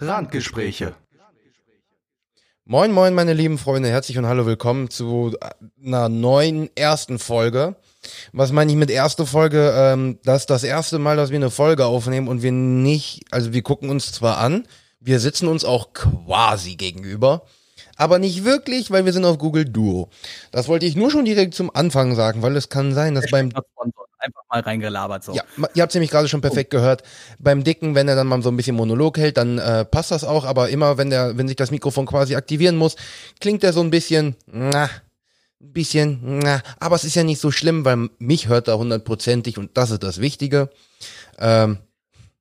Randgespräche. Moin, moin, meine lieben Freunde, herzlich und hallo, willkommen zu einer neuen ersten Folge. Was meine ich mit erste Folge? Ähm, das ist das erste Mal, dass wir eine Folge aufnehmen und wir nicht, also wir gucken uns zwar an, wir sitzen uns auch quasi gegenüber, aber nicht wirklich, weil wir sind auf Google Duo. Das wollte ich nur schon direkt zum Anfang sagen, weil es kann sein, dass beim Einfach mal reingelabert so. ja, ihr habt es nämlich gerade schon perfekt gehört. Beim Dicken, wenn er dann mal so ein bisschen Monolog hält, dann äh, passt das auch. Aber immer, wenn der, wenn sich das Mikrofon quasi aktivieren muss, klingt er so ein bisschen, na, ein bisschen, na. Aber es ist ja nicht so schlimm, weil mich hört er hundertprozentig und das ist das Wichtige. Ähm,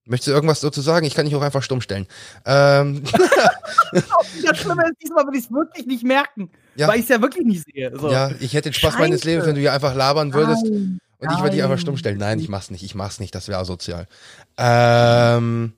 möchtest du irgendwas dazu sagen? Ich kann dich auch einfach stumm stellen. Ähm, Das Schlimme ist, diesmal will ich es wirklich nicht merken. Ja. Weil ich es ja wirklich nicht sehe. So. ja, ich hätte den Spaß meines Scheiße. Lebens, wenn du hier einfach labern würdest. Nein, Und ich würde dich einfach nein. stumm stellen. Nein, ich mach's nicht. Ich mach's nicht. Das wäre asozial. Ähm,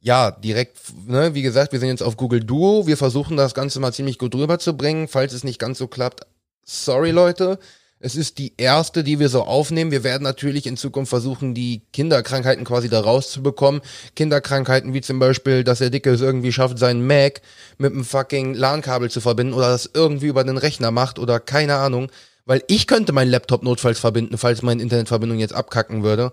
ja, direkt, ne, wie gesagt, wir sind jetzt auf Google Duo. Wir versuchen das Ganze mal ziemlich gut rüberzubringen. Falls es nicht ganz so klappt, sorry Leute. Es ist die erste, die wir so aufnehmen. Wir werden natürlich in Zukunft versuchen, die Kinderkrankheiten quasi da rauszubekommen. Kinderkrankheiten wie zum Beispiel, dass der Dicke es irgendwie schafft, seinen Mac mit einem fucking LAN-Kabel zu verbinden oder das irgendwie über den Rechner macht oder keine Ahnung. Weil ich könnte meinen Laptop notfalls verbinden, falls meine Internetverbindung jetzt abkacken würde.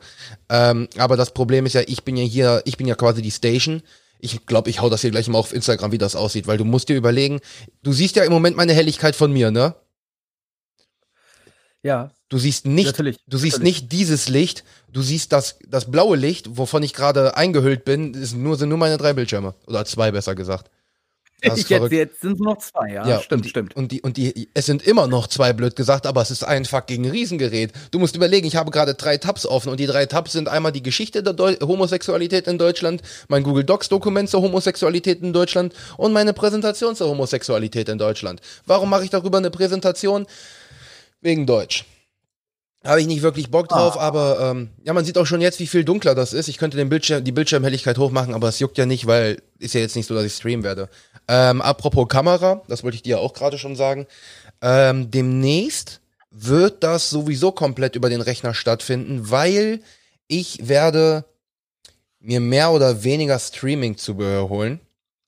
Ähm, aber das Problem ist ja, ich bin ja hier, ich bin ja quasi die Station. Ich glaube, ich hau das hier gleich mal auf Instagram, wie das aussieht, weil du musst dir überlegen, du siehst ja im Moment meine Helligkeit von mir, ne? Ja, Du siehst nicht, Natürlich, du siehst natürlich. nicht dieses Licht, du siehst das, das blaue Licht, wovon ich gerade eingehüllt bin, ist nur, sind nur meine drei Bildschirme. Oder zwei, besser gesagt. Jetzt, jetzt sind es noch zwei, ja. Ja, stimmt, und die, stimmt. Und die, und die, es sind immer noch zwei, blöd gesagt, aber es ist ein fucking Riesengerät. Du musst überlegen, ich habe gerade drei Tabs offen und die drei Tabs sind einmal die Geschichte der Deu Homosexualität in Deutschland, mein Google Docs Dokument zur Homosexualität in Deutschland und meine Präsentation zur Homosexualität in Deutschland. Warum mache ich darüber eine Präsentation? Wegen Deutsch. Habe ich nicht wirklich Bock drauf, aber ähm, ja, man sieht auch schon jetzt, wie viel dunkler das ist. Ich könnte den Bildschirm, die Bildschirmhelligkeit hochmachen, aber es juckt ja nicht, weil ist ja jetzt nicht so, dass ich streamen werde. Ähm, apropos Kamera, das wollte ich dir auch gerade schon sagen. Ähm, demnächst wird das sowieso komplett über den Rechner stattfinden, weil ich werde mir mehr oder weniger Streaming-Zubehör holen.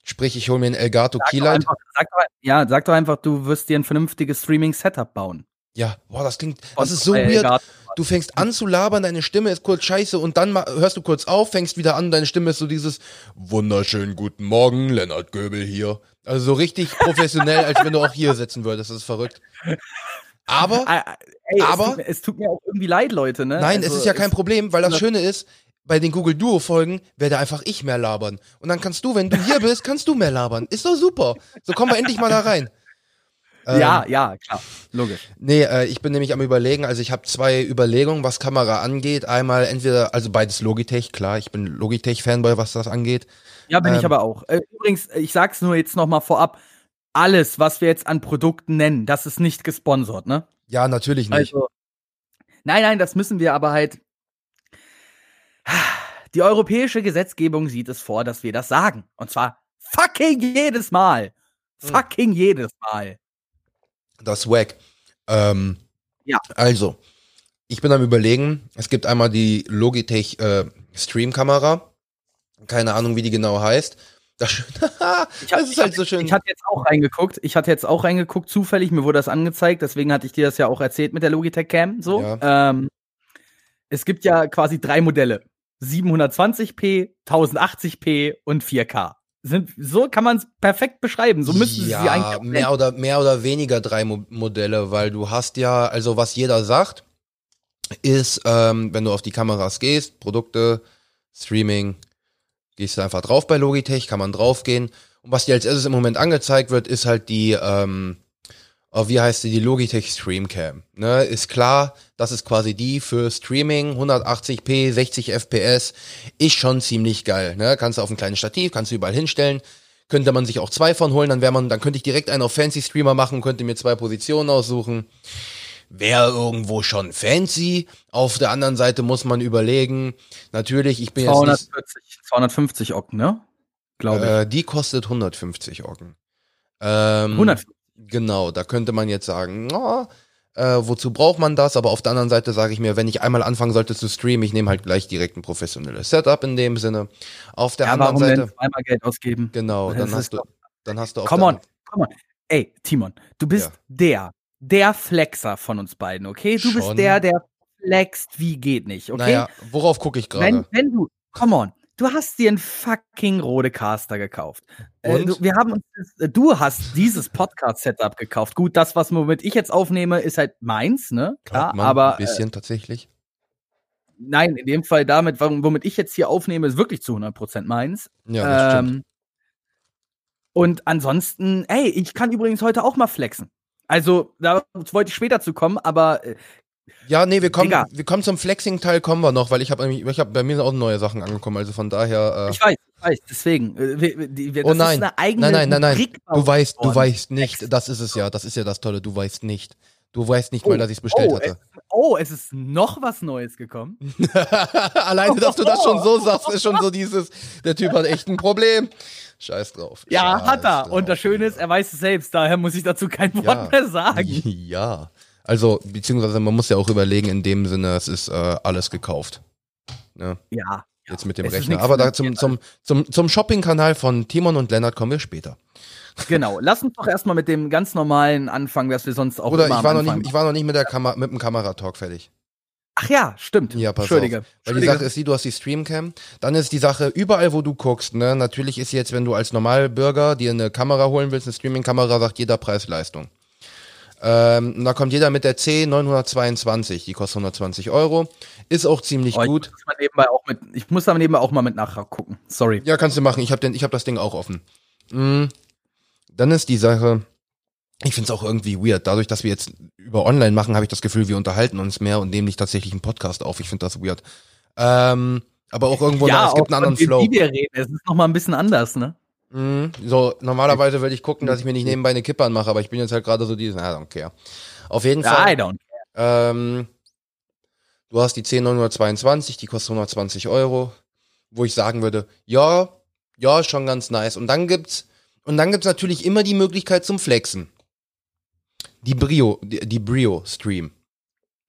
Sprich, ich hole mir einen Elgato Sag doch Keylight. einfach, sag doch, ja, sag doch einfach, du wirst dir ein vernünftiges Streaming-Setup bauen. Ja, boah, das klingt, das ist so weird. Du fängst an zu labern, deine Stimme ist kurz scheiße und dann hörst du kurz auf, fängst wieder an, deine Stimme ist so dieses wunderschönen guten Morgen, Lennart Göbel hier. Also so richtig professionell, als wenn du auch hier sitzen würdest. Das ist verrückt. Aber Ah, ah, Ey, Aber- es tut, mir- es tut mir auch irgendwie leid, Leute, ne? nein, Also, es ist ja kein Problem, weil das das- Schöne ist, bei den Google Duo Folgen werde einfach ich mehr labern. Und dann kannst du, wenn du hier bist, kannst du mehr labern. Ist doch super. So kommen wir endlich mal da rein. Ja, Ähm, ja, klar, logisch. Nee, äh, ich bin nämlich am überlegen, also ich habe zwei Überlegungen, was Kamera angeht. Einmal entweder, also beides Logitech, klar, ich bin Logitech-Fanboy, was das angeht. Ja, bin ich ähm, aber auch. Äh, übrigens, ich sag's nur jetzt noch mal vorab. Alles, was wir jetzt an Produkten nennen, das ist nicht gesponsert, ne? Ja, natürlich nicht. Also, nein, nein, das müssen wir aber halt. Die europäische Gesetzgebung sieht es vor, dass wir das sagen. Und zwar fucking jedes Mal. Hm. Fucking jedes Mal. Das ist wack. Ähm, Ja. Also, ich bin am überlegen, es gibt einmal die Logitech äh, Stream-Kamera. Keine Ahnung, wie die genau heißt. Das, Ich hab- das ist halt so schön. Ich hatte jetzt auch reingeguckt. Ich hatte jetzt auch reingeguckt, zufällig. Mir wurde das angezeigt. Deswegen hatte ich dir das ja auch erzählt mit der Logitech Cam. So. Ähm, es gibt ja quasi drei Modelle: 720p, 1080p und 4K. Sind, so kann man es perfekt beschreiben. So müssten sie ja, sie eigentlich mehr oder mehr oder weniger drei Mo Modelle, weil du hast ja, also was jeder sagt, ist, ähm, wenn du auf die Kameras gehst, Produkte, Streaming, gehst du einfach drauf bei Logitech, kann man draufgehen. Und was dir als erstes im Moment angezeigt wird, ist halt die, ähm, oh, wie heißt die, die Logitech Streamcam. Ne, ist klar, das ist quasi die für Streaming, 180p, 60 FPS, ist schon ziemlich geil. Ne? Kannst du auf ein kleines Stativ, kannst du überall hinstellen. Könnte man sich auch zwei von holen, dann wäre man, dann könnte ich direkt einen auf Fancy Streamer machen, könnte mir zwei Positionen aussuchen. Wäre irgendwo schon fancy. Auf der anderen Seite muss man überlegen, natürlich, ich bin jetzt nicht, 240, 250 Ocken, ne? Glaube ich. äh, die kostet 150 Ocken. Ähm, 100. Genau, da könnte man jetzt sagen, na, Äh, wozu braucht man das? Aber auf der anderen Seite sage ich mir, wenn ich einmal anfangen sollte zu streamen, ich nehme halt gleich direkt ein professionelles Setup in dem Sinne. Auf der ja, anderen Seite. Zweimal Geld ausgeben. Genau, dann hast du, dann hast du auch. Come on, come on. Ey, Timon, du bist ja. der, der Flexer von uns beiden, okay? Du Schon. bist der, der flext wie geht nicht, okay? Naja, worauf gucke ich gerade? Wenn, wenn du, come on, du hast dir einen fucking Rodecaster gekauft. Äh, du, wir haben uns, äh, du hast dieses Podcast-Setup gekauft. Gut, das, was womit ich jetzt aufnehme, ist halt meins, ne? Klar, man, aber. Ein bisschen äh, tatsächlich. Nein, in dem Fall damit, womit ich jetzt hier aufnehme, ist wirklich zu 100% meins. Ja, das ähm, stimmt. Und ansonsten, ey, ich kann übrigens heute auch mal flexen. Also, da wollte ich später zu kommen, aber äh, ja, nee, wir kommen, wir kommen zum Flexing-Teil, kommen wir noch, weil ich habe ich hab, bei mir sind auch neue Sachen angekommen, also von daher. Äh ich weiß, ich weiß, deswegen. Äh, wir, wir, oh nein, nein, nein, nein, nein, du weißt, du weißt nicht, das ist es ja, das ist ja das Tolle, du weißt nicht. Du weißt nicht oh, mal, dass ich es bestellt oh, hatte. Es, oh, es ist noch was Neues gekommen. Alleine, dass du das schon so sagst, ist schon so dieses, der Typ hat echt ein Problem. Scheiß drauf. Ja, Scheiß hat er. Drauf, Und das Schöne ist, er weiß es selbst, daher muss ich dazu kein Wort ja. mehr sagen. Ja. Also, beziehungsweise man muss ja auch überlegen, in dem Sinne, es ist äh, alles gekauft. Ne? Ja. Jetzt mit dem Rechner. Aber da zum, zum, zum, zum Shopping-Kanal von Timon und Lennart kommen wir später. Genau, lass uns doch erstmal mit dem ganz normalen anfangen, was wir sonst auch Oder ich war, noch nicht, ich war noch nicht mit, der Kamera, mit dem Kameratalk fertig. Ach ja, stimmt. Ja, pass Entschuldige. Auf. Weil die Sache ist die, du hast die Streamcam. Dann ist die Sache, überall wo du guckst, ne, natürlich ist jetzt, wenn du als Normalbürger dir eine Kamera holen willst, eine Streaming-Kamera, sagt jeder Preis-Leistung. Ähm, da kommt jeder mit der C922, die kostet 120 Euro. Ist auch ziemlich oh, ich gut. Muss mit, ich muss aber nebenbei auch mal mit nachgucken. Sorry. Ja, kannst du machen. Ich habe hab das Ding auch offen. Mhm. Dann ist die Sache, ich finde es auch irgendwie weird. Dadurch, dass wir jetzt über online machen, habe ich das Gefühl, wir unterhalten uns mehr und nehmen nicht tatsächlich einen Podcast auf. Ich finde das weird. Ähm, aber auch irgendwo, ja, noch, es gibt einen anderen Flow. Wie wir reden, es ist nochmal ein bisschen anders, ne? Mhm. So, normalerweise würde ich gucken, dass ich mir nicht nebenbei eine Kippe anmache, aber ich bin jetzt halt gerade so dieses, I don't care. Auf jeden Fall. I don't care. Ähm, du hast die 10922, die kostet 120 Euro, wo ich sagen würde, ja, ja, schon ganz nice. Und dann gibt's und dann gibt's natürlich immer die Möglichkeit zum Flexen. Die Brio, die, die Brio Stream.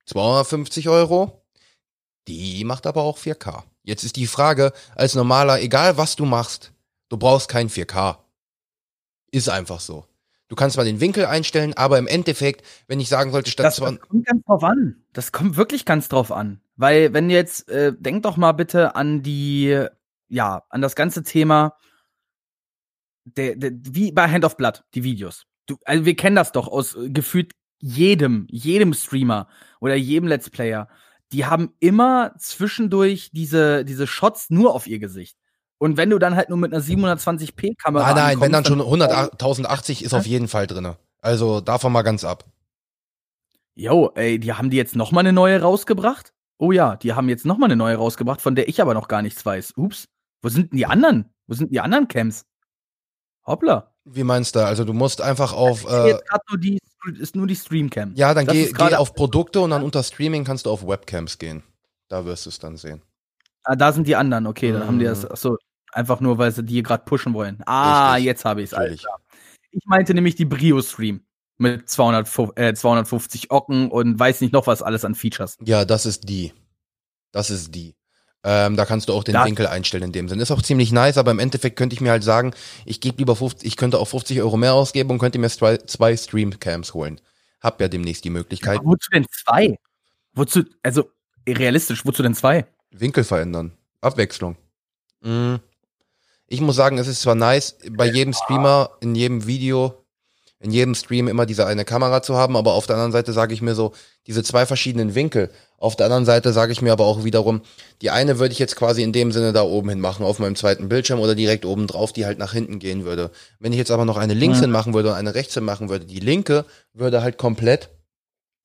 250 Euro. Die macht aber auch 4K. Jetzt ist die Frage, als normaler, egal was du machst, du brauchst kein 4K. Ist einfach so. Du kannst mal den Winkel einstellen, aber im Endeffekt, wenn ich sagen sollte, statt das, das kommt ganz drauf an. Das kommt wirklich ganz drauf an. Weil, wenn jetzt, äh, denk doch mal bitte an die, ja, an das ganze Thema, der, der, wie bei Hand of Blood, die Videos. Du, also wir kennen das doch aus äh, gefühlt jedem, jedem Streamer oder jedem Let's Player. Die haben immer zwischendurch diese, diese Shots nur auf ihr Gesicht. Und wenn du dann halt nur mit einer 720p Kamera Nein, nein, wenn dann schon 1080 ist auf jeden Fall drinne. Also davon mal ganz ab. Jo, ey, die haben die jetzt noch mal eine neue rausgebracht? Oh ja, die haben jetzt noch mal eine neue rausgebracht, von der ich aber noch gar nichts weiß. Ups. Wo sind denn die anderen? Wo sind die anderen Camps? Hoppla. Wie meinst du? Also du musst einfach auf. Äh, jetzt nur die, ist nur die Streamcam. Ja, dann geh, geh auf Produkte und dann unter Streaming kannst du auf Webcams gehen. Da wirst du es dann sehen. Ah, da sind die anderen, okay, dann mhm. haben die das. Mhm. Achso, einfach nur, weil sie die gerade pushen wollen. Ah, Richtig. jetzt habe ich es. Ich meinte nämlich die Brio-Stream mit 200, äh, 250 Ocken und weiß nicht noch was alles an Features. Ja, das ist die. Das ist die. Ähm, da kannst du auch den das Winkel einstellen in dem Sinne. Ist auch ziemlich nice, aber im Endeffekt könnte ich mir halt sagen, ich gebe lieber 50, ich könnte auch 50 Euro mehr ausgeben und könnte mir zwei, zwei Streamcams holen. Hab ja demnächst die Möglichkeit. Aber wozu denn zwei? Wozu, also realistisch, wozu denn zwei? Winkel verändern. Abwechslung. Mhm. Ich muss sagen, es ist zwar nice, bei jedem Streamer, in jedem Video in jedem Stream immer diese eine Kamera zu haben, aber auf der anderen Seite sage ich mir so, diese zwei verschiedenen Winkel. Auf der anderen Seite sage ich mir aber auch wiederum, die eine würde ich jetzt quasi in dem Sinne da oben hin machen, auf meinem zweiten Bildschirm oder direkt oben drauf, die halt nach hinten gehen würde. Wenn ich jetzt aber noch eine links hin machen würde und eine rechts hin machen würde, die linke würde halt komplett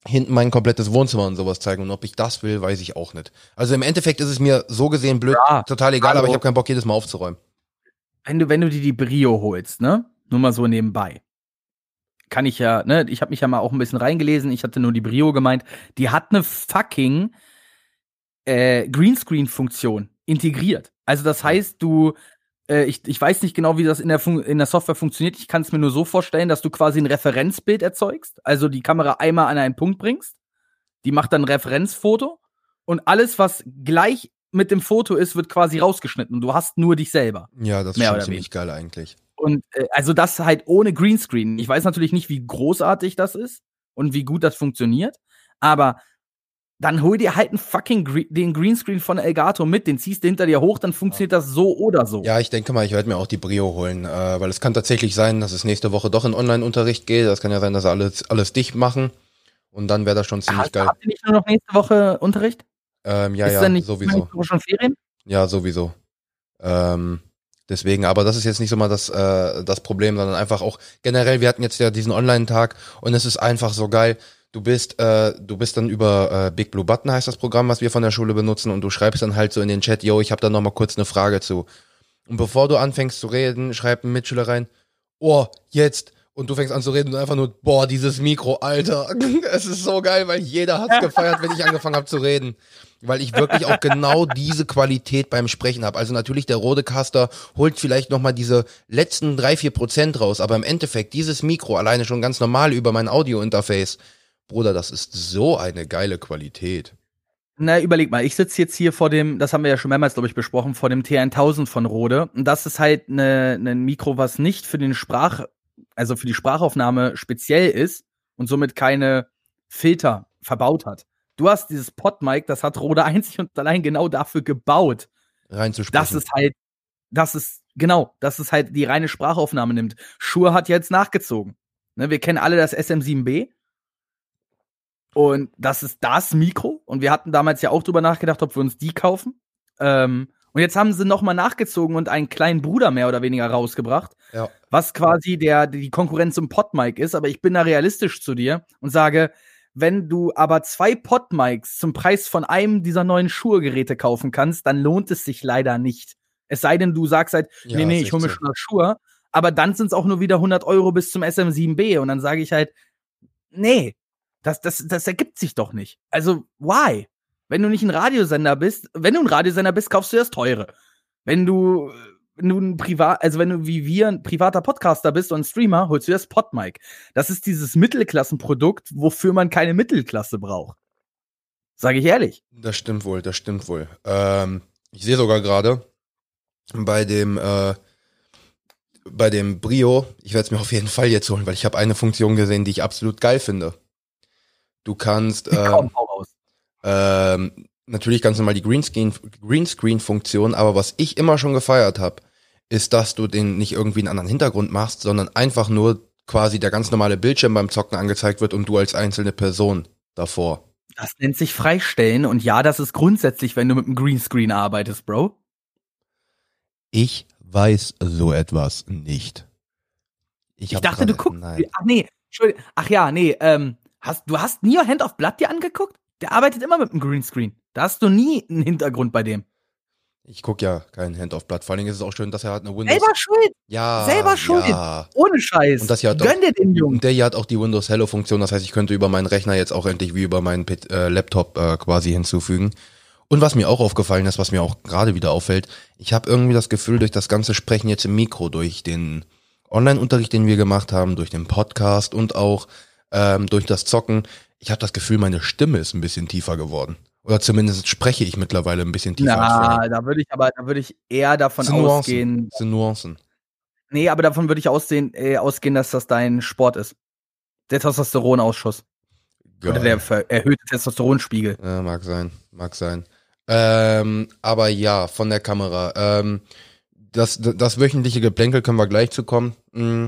hinten mein komplettes Wohnzimmer und sowas zeigen. Und ob ich das will, weiß ich auch nicht. Also im Endeffekt ist es mir so gesehen blöd, ja, total egal, also, aber ich habe keinen Bock, jedes Mal aufzuräumen. Wenn du, wenn du dir die Brio holst, ne? Nur mal so nebenbei. Kann ich ja, ne, ich habe mich ja mal auch ein bisschen reingelesen, ich hatte nur die Brio gemeint, die hat eine fucking äh, Greenscreen-Funktion integriert. Also das heißt, du äh, ich, ich weiß nicht genau, wie das in der, Fun in der Software funktioniert. Ich kann es mir nur so vorstellen, dass du quasi ein Referenzbild erzeugst, also die Kamera einmal an einen Punkt bringst, die macht dann ein Referenzfoto. Und alles, was gleich mit dem Foto ist, wird quasi rausgeschnitten und du hast nur dich selber. Ja, das ist schon ziemlich geil eigentlich. Und äh, also das halt ohne Greenscreen. Ich weiß natürlich nicht, wie großartig das ist und wie gut das funktioniert, aber dann hol dir halt einen fucking Gre den Greenscreen von Elgato mit, den ziehst du hinter dir hoch, dann funktioniert das so oder so. Ja, ich denke mal, ich werde mir auch die Brio holen, äh, weil es kann tatsächlich sein, dass es nächste Woche doch in Online-Unterricht geht. Das kann ja sein, dass sie alles, alles dicht machen und dann wäre das schon ziemlich Hast, geil. Habt ihr nicht nur noch nächste Woche Unterricht? Ähm, ja, ist ja, nicht sowieso. schon Ferien? Ja, sowieso. Ähm, deswegen, aber das ist jetzt nicht so mal das, äh, das Problem, sondern einfach auch generell, wir hatten jetzt ja diesen Online-Tag und es ist einfach so geil. Du bist, äh, du bist dann über äh, Big Blue Button heißt das Programm, was wir von der Schule benutzen und du schreibst dann halt so in den Chat, yo, ich habe da noch mal kurz eine Frage zu. Und bevor du anfängst zu reden, schreibt ein Mitschüler rein, oh, jetzt. Und du fängst an zu reden und einfach nur, boah, dieses Mikro, Alter. Es ist so geil, weil jeder hat's gefeiert, wenn ich angefangen habe zu reden. Weil ich wirklich auch genau diese Qualität beim Sprechen habe. Also natürlich, der Rodecaster holt vielleicht nochmal diese letzten drei vier Prozent raus, aber im Endeffekt, dieses Mikro alleine schon ganz normal über mein Audio-Interface, Bruder, das ist so eine geile Qualität. Na, überleg mal, ich sitze jetzt hier vor dem, das haben wir ja schon mehrmals, glaube ich, besprochen, vor dem T1000 von Rode. Und das ist halt ein ne, ne Mikro, was nicht für den Sprach, also für die Sprachaufnahme speziell ist und somit keine Filter verbaut hat. Du hast dieses Podmic, das hat Rode einzig und allein genau dafür gebaut. Reinzusprechen. Das ist halt, das ist, genau, dass es halt die reine Sprachaufnahme nimmt. Shure hat jetzt nachgezogen. Ne, wir kennen alle das SM7B. Und das ist das Mikro. Und wir hatten damals ja auch drüber nachgedacht, ob wir uns die kaufen. Ähm, und jetzt haben sie nochmal nachgezogen und einen kleinen Bruder mehr oder weniger rausgebracht, Ja. was quasi der, die Konkurrenz zum Podmic ist. Aber ich bin da realistisch zu dir und sage, wenn du aber zwei Podmics zum Preis von einem dieser neuen Schuhe-Geräte kaufen kannst, dann lohnt es sich leider nicht. Es sei denn, du sagst halt, Ja, nee, nee, ich hole mir schon das Schuhe. Aber dann sind es auch nur wieder 100 Euro bis zum SM7B. Und dann sage ich halt, nee, das, das, das ergibt sich doch nicht. Also, why? Wenn du nicht ein Radiosender bist, wenn du ein Radiosender bist, kaufst du das teure. Wenn du, wenn du ein Privat, also wenn du wie wir ein privater Podcaster bist und ein Streamer, holst du das Podmic. Das ist dieses Mittelklassenprodukt, wofür man keine Mittelklasse braucht. Sage ich ehrlich. Das stimmt wohl, das stimmt wohl. Ähm, ich sehe sogar gerade bei dem äh, bei dem Brio, ich werde es mir auf jeden Fall jetzt holen, weil ich habe eine Funktion gesehen, die ich absolut geil finde. Du kannst ähm, raus. ähm, natürlich ganz normal die Greenscreen Greenscreen aber was ich immer schon gefeiert habe, ist, dass du den nicht irgendwie einen anderen Hintergrund machst, sondern einfach nur quasi der ganz normale Bildschirm beim Zocken angezeigt wird und du als einzelne Person davor. Das nennt sich Freistellen und ja, das ist grundsätzlich, wenn du mit einem Greenscreen arbeitest, Bro. Ich weiß so etwas nicht. Ich, hab dachte, du guckst. Nein. Ach nee, Entschuldigung. Ach ja, nee, ähm, hast, du hast nie Hand of Blood dir angeguckt? Der arbeitet immer mit einem Greenscreen. Da hast du nie einen Hintergrund bei dem. Ich guck ja kein Hand auf Blatt. Vor allen Dingen ist es auch schön, dass er hat eine Windows. Selber schuld, ja, selber schuld. Ja. ohne Scheiß. Und das hier hat Gönn dir den Jungen. Und der hier hat auch die Windows Hello Funktion. Das heißt, ich könnte über meinen Rechner jetzt auch endlich wie über meinen äh, Laptop äh, quasi hinzufügen. Und was mir auch aufgefallen ist, was mir auch gerade wieder auffällt, ich habe irgendwie das Gefühl, durch das ganze Sprechen jetzt im Mikro, durch den Online-Unterricht, den wir gemacht haben, durch den Podcast und auch ähm, durch das Zocken, ich habe das Gefühl, meine Stimme ist ein bisschen tiefer geworden. Oder zumindest spreche ich mittlerweile ein bisschen tiefer Na, vorher. da würde ich aber, da würde ich eher davon Nuancen. ausgehen. Das sind Nuancen. Nee, aber davon würde ich aussehen, äh, ausgehen, dass das dein Sport ist. Der Testosteronausschuss. Oder Geil. der ver- erhöhte Testosteronspiegel. Ja, mag sein, mag sein. Ähm, aber ja, von der Kamera. Ähm, das, das wöchentliche Geplänkel können wir gleich zu kommen. Mm.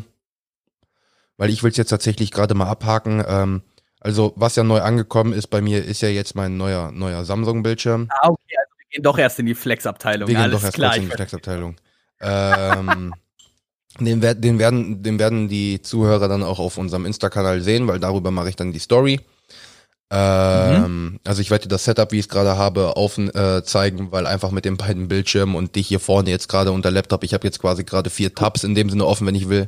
Weil ich will es jetzt tatsächlich gerade mal abhaken. Ähm, also, was ja neu angekommen ist bei mir, ist ja jetzt mein neuer, neuer Samsung-Bildschirm. Ah, okay, also wir gehen doch erst in die Flex-Abteilung. Wir gehen Alles doch erst klar. in die Flexabteilung. ähm, den, den, werden, den werden die Zuhörer dann auch auf unserem Insta-Kanal sehen, weil darüber mache ich dann die Story. Ähm, Also ich werde dir das Setup, wie ich es gerade habe, auf, äh, zeigen, weil einfach mit den beiden Bildschirmen und dich hier vorne jetzt gerade unter Laptop, ich habe jetzt quasi gerade vier Tabs in dem Sinne offen, wenn ich will.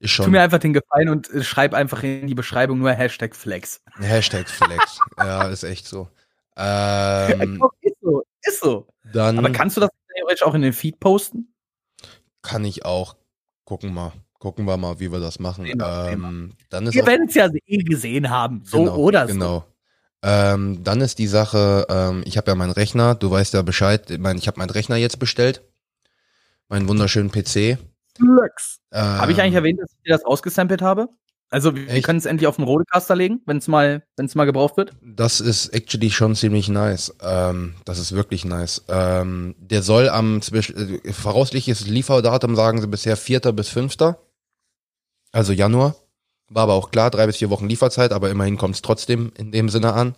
Tu schon mir einfach den Gefallen und äh, schreib einfach in die Beschreibung nur Hashtag Flex. Hashtag Flex. ja, ist echt so. Ähm, Guck, ist so, ist so. dann, Aber kannst du das theoretisch auch in den Feed posten? Kann ich auch. Gucken mal. Gucken wir mal, wie wir das machen. Ähm, dann ist wir werden es ja eh gesehen haben. So genau, oder so. Genau. Ähm, dann ist die Sache, ähm, ich habe ja meinen Rechner, du weißt ja Bescheid, ich, mein, ich habe meinen Rechner jetzt bestellt. Meinen wunderschönen PC. Flex. Ähm, habe ich eigentlich erwähnt, dass ich dir das ausgesampelt habe? Also wir echt? können es endlich auf den Rodecaster legen, wenn es mal, wenn's mal gebraucht wird. Das ist actually schon ziemlich nice. Ähm, das ist wirklich nice. Ähm, der soll am äh, voraussichtliches Lieferdatum sagen sie bisher 4. bis 5. Also Januar. War aber auch klar, drei bis vier Wochen Lieferzeit, aber immerhin kommt es trotzdem in dem Sinne an.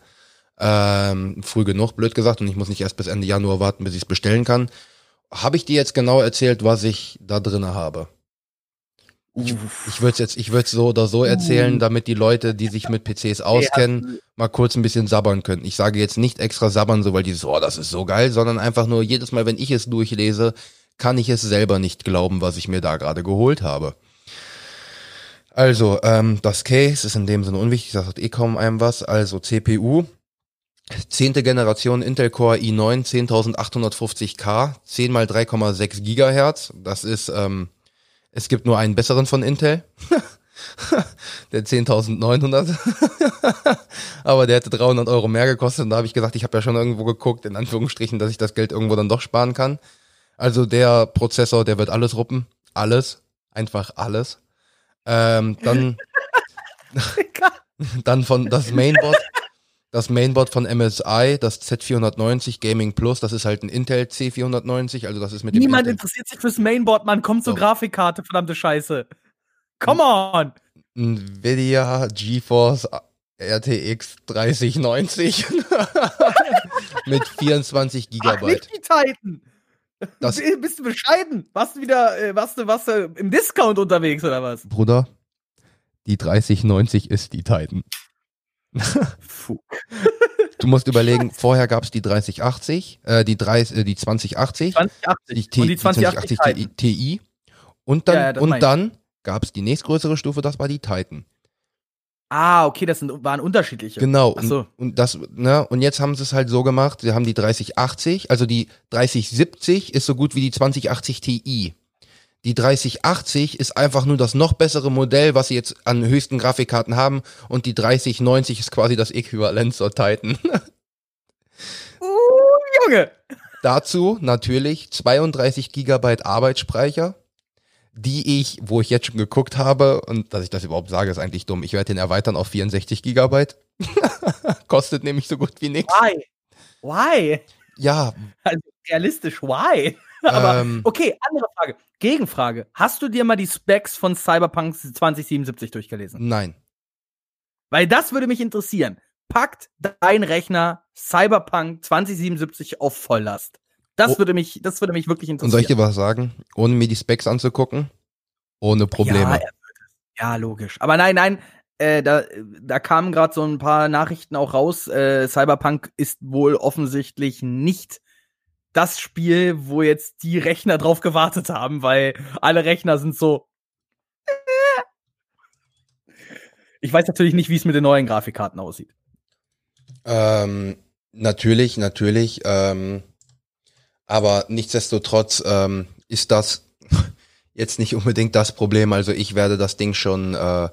Ähm, früh genug, blöd gesagt, und ich muss nicht erst bis Ende Januar warten, bis ich es bestellen kann. Habe ich dir jetzt genau erzählt, was ich da drinne habe? Ich, ich würde es jetzt, ich würde so oder so erzählen, damit die Leute, die sich mit PCs auskennen, mal kurz ein bisschen sabbern können. Ich sage jetzt nicht extra sabbern, so weil dieses, oh, das ist so geil, sondern einfach nur jedes Mal, wenn ich es durchlese, kann ich es selber nicht glauben, was ich mir da gerade geholt habe. Also, ähm, das Case ist in dem Sinne unwichtig, das hat eh kaum einem was. Also CPU, zehnte Generation Intel Core i9 10850K, 10 mal 3,6 Gigahertz. Das ist ähm, es gibt nur einen besseren von Intel. der 10.900. Aber der hätte 300 Euro mehr gekostet. Und da habe ich gesagt, ich habe ja schon irgendwo geguckt, in Anführungsstrichen, dass ich das Geld irgendwo dann doch sparen kann. Also der Prozessor, der wird alles ruppen. Alles. Einfach alles. Ähm, dann, dann von das Mainboard das Mainboard von MSI, das Z490 Gaming Plus, das ist halt ein Intel C490, also das ist mit dem Niemand Intel interessiert sich fürs Mainboard, man kommt zur so. Grafikkarte, verdammte Scheiße. Come on! Nvidia GeForce RTX 3090 mit 24 Gigabyte. Ach, nicht die Titan. Das Bist du bescheiden? Warst du wieder, äh, warst du, warst du im Discount unterwegs oder was? Bruder, die 3090 ist die Titan. Du musst überlegen, vorher gab es die 3080, äh, die, 30, äh, die 2080, 2080 die, T und die 2080, 2080 Ti und dann, ja, ja, und dann gab es die nächstgrößere Stufe, das war die Titan. Ah, okay, das sind, waren unterschiedliche. Genau. So. Und, und, das, ne, und jetzt haben sie es halt so gemacht, sie haben die 3080, also die 3070 ist so gut wie die 2080 Ti. Die 3080 ist einfach nur das noch bessere Modell, was sie jetzt an höchsten Grafikkarten haben. Und die 3090 ist quasi das Äquivalent zur Titan. uh, Junge! Dazu natürlich 32 Gigabyte Arbeitsspeicher, die ich, wo ich jetzt schon geguckt habe, und dass ich das überhaupt sage, ist eigentlich dumm. Ich werde den erweitern auf 64 Gigabyte. Kostet nämlich so gut wie nichts. Why? Why? Ja. Also realistisch, why? Aber ähm, okay, andere Frage. Gegenfrage. Hast du dir mal die Specs von Cyberpunk 2077 durchgelesen? Nein. Weil das würde mich interessieren. Packt dein Rechner Cyberpunk 2077 auf Volllast. Das oh. würde mich, das würde mich wirklich interessieren. Und soll ich dir was sagen? Ohne mir die Specs anzugucken? Ohne Probleme. Ja, ja logisch. Aber nein, nein, äh, da, da kamen gerade so ein paar Nachrichten auch raus. Äh, Cyberpunk ist wohl offensichtlich nicht das Spiel, wo jetzt die Rechner drauf gewartet haben, weil alle Rechner sind so. Ich weiß natürlich nicht, wie es mit den neuen Grafikkarten aussieht. Ähm, natürlich, natürlich. Ähm, aber nichtsdestotrotz ähm, ist das jetzt nicht unbedingt das Problem. Also ich werde das Ding schon äh,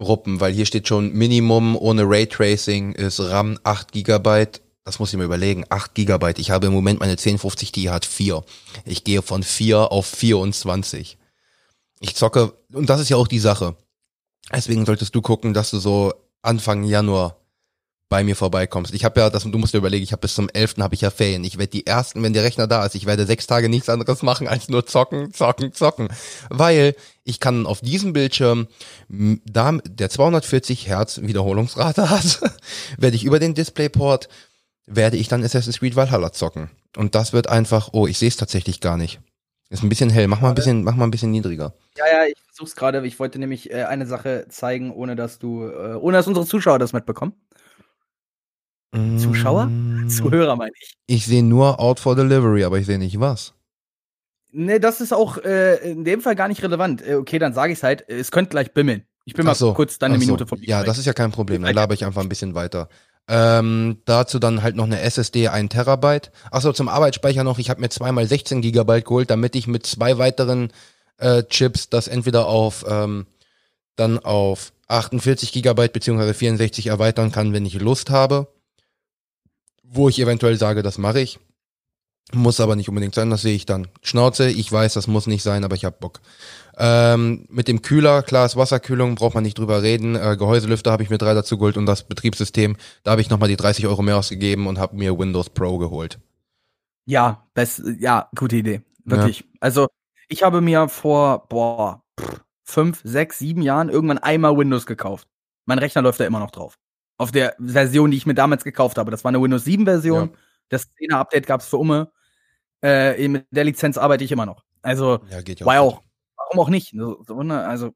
ruppen, weil hier steht schon Minimum ohne Raytracing ist RAM 8 Gigabyte das muss ich mir überlegen, 8 Gigabyte. Ich habe im Moment meine 1050 Ti hat 4. Ich gehe von 4 auf 24. Ich zocke, und das ist ja auch die Sache. Deswegen solltest du gucken, dass du so Anfang Januar bei mir vorbeikommst. Ich habe ja, das, du musst dir überlegen, ich habe bis zum 11. habe ich ja Ferien. Ich werde die ersten, wenn der Rechner da ist, ich werde sechs Tage nichts anderes machen als nur zocken, zocken, zocken. Weil ich kann auf diesem Bildschirm, da der 240 Hertz Wiederholungsrate hat, werde ich über den Displayport werde ich dann Assassin's Creed Valhalla zocken. Und das wird einfach, oh, ich sehe es tatsächlich gar nicht. Ist ein bisschen hell. Mach mal ein bisschen, mach mal ein bisschen niedriger. Ja, ja, ich versuch's gerade. Ich wollte nämlich äh, eine Sache zeigen, ohne dass du, äh, ohne dass unsere Zuschauer das mitbekommen. Mm. Zuschauer? Zuhörer meine ich. Ich sehe nur Out for Delivery, aber ich sehe nicht was. Ne, das ist auch äh, in dem Fall gar nicht relevant. Äh, okay, dann sage ich's halt. Es könnte gleich bimmeln. Ich bin mal so, kurz dann eine Minute von Ja, das ist ja kein Problem. Dann laber ich einfach ein bisschen weiter. Ähm, dazu dann halt noch eine SSD 1 Terabyte. Achso, zum Arbeitsspeicher noch, ich habe mir zweimal 16 Gigabyte geholt, damit ich mit zwei weiteren äh, Chips das entweder auf ähm, dann auf 48 Gigabyte beziehungsweise 64 erweitern kann, wenn ich Lust habe. Wo ich eventuell sage, das mache ich. Muss aber nicht unbedingt sein, das sehe ich dann. Schnauze, ich weiß, das muss nicht sein, aber ich hab Bock. Ähm, mit dem Kühler, klar ist Wasserkühlung, braucht man nicht drüber reden. Äh, Gehäuselüfter habe ich mir drei dazu geholt und das Betriebssystem, da habe ich nochmal die 30 Euro mehr ausgegeben und habe mir Windows Pro geholt. Ja, best, ja, gute Idee. Wirklich. Ja. Also, ich habe mir vor, boah, fünf, sechs, sieben Jahren irgendwann einmal Windows gekauft. Mein Rechner läuft da immer noch drauf. Auf der Version, die ich mir damals gekauft habe. Das war eine Windows 7 Version. Ja. Das 10er Update gab es für Umme. Äh, mit der Lizenz arbeite ich immer noch. Also, ja, geht ja war ja auch, warum auch nicht? So, so, ne? Also,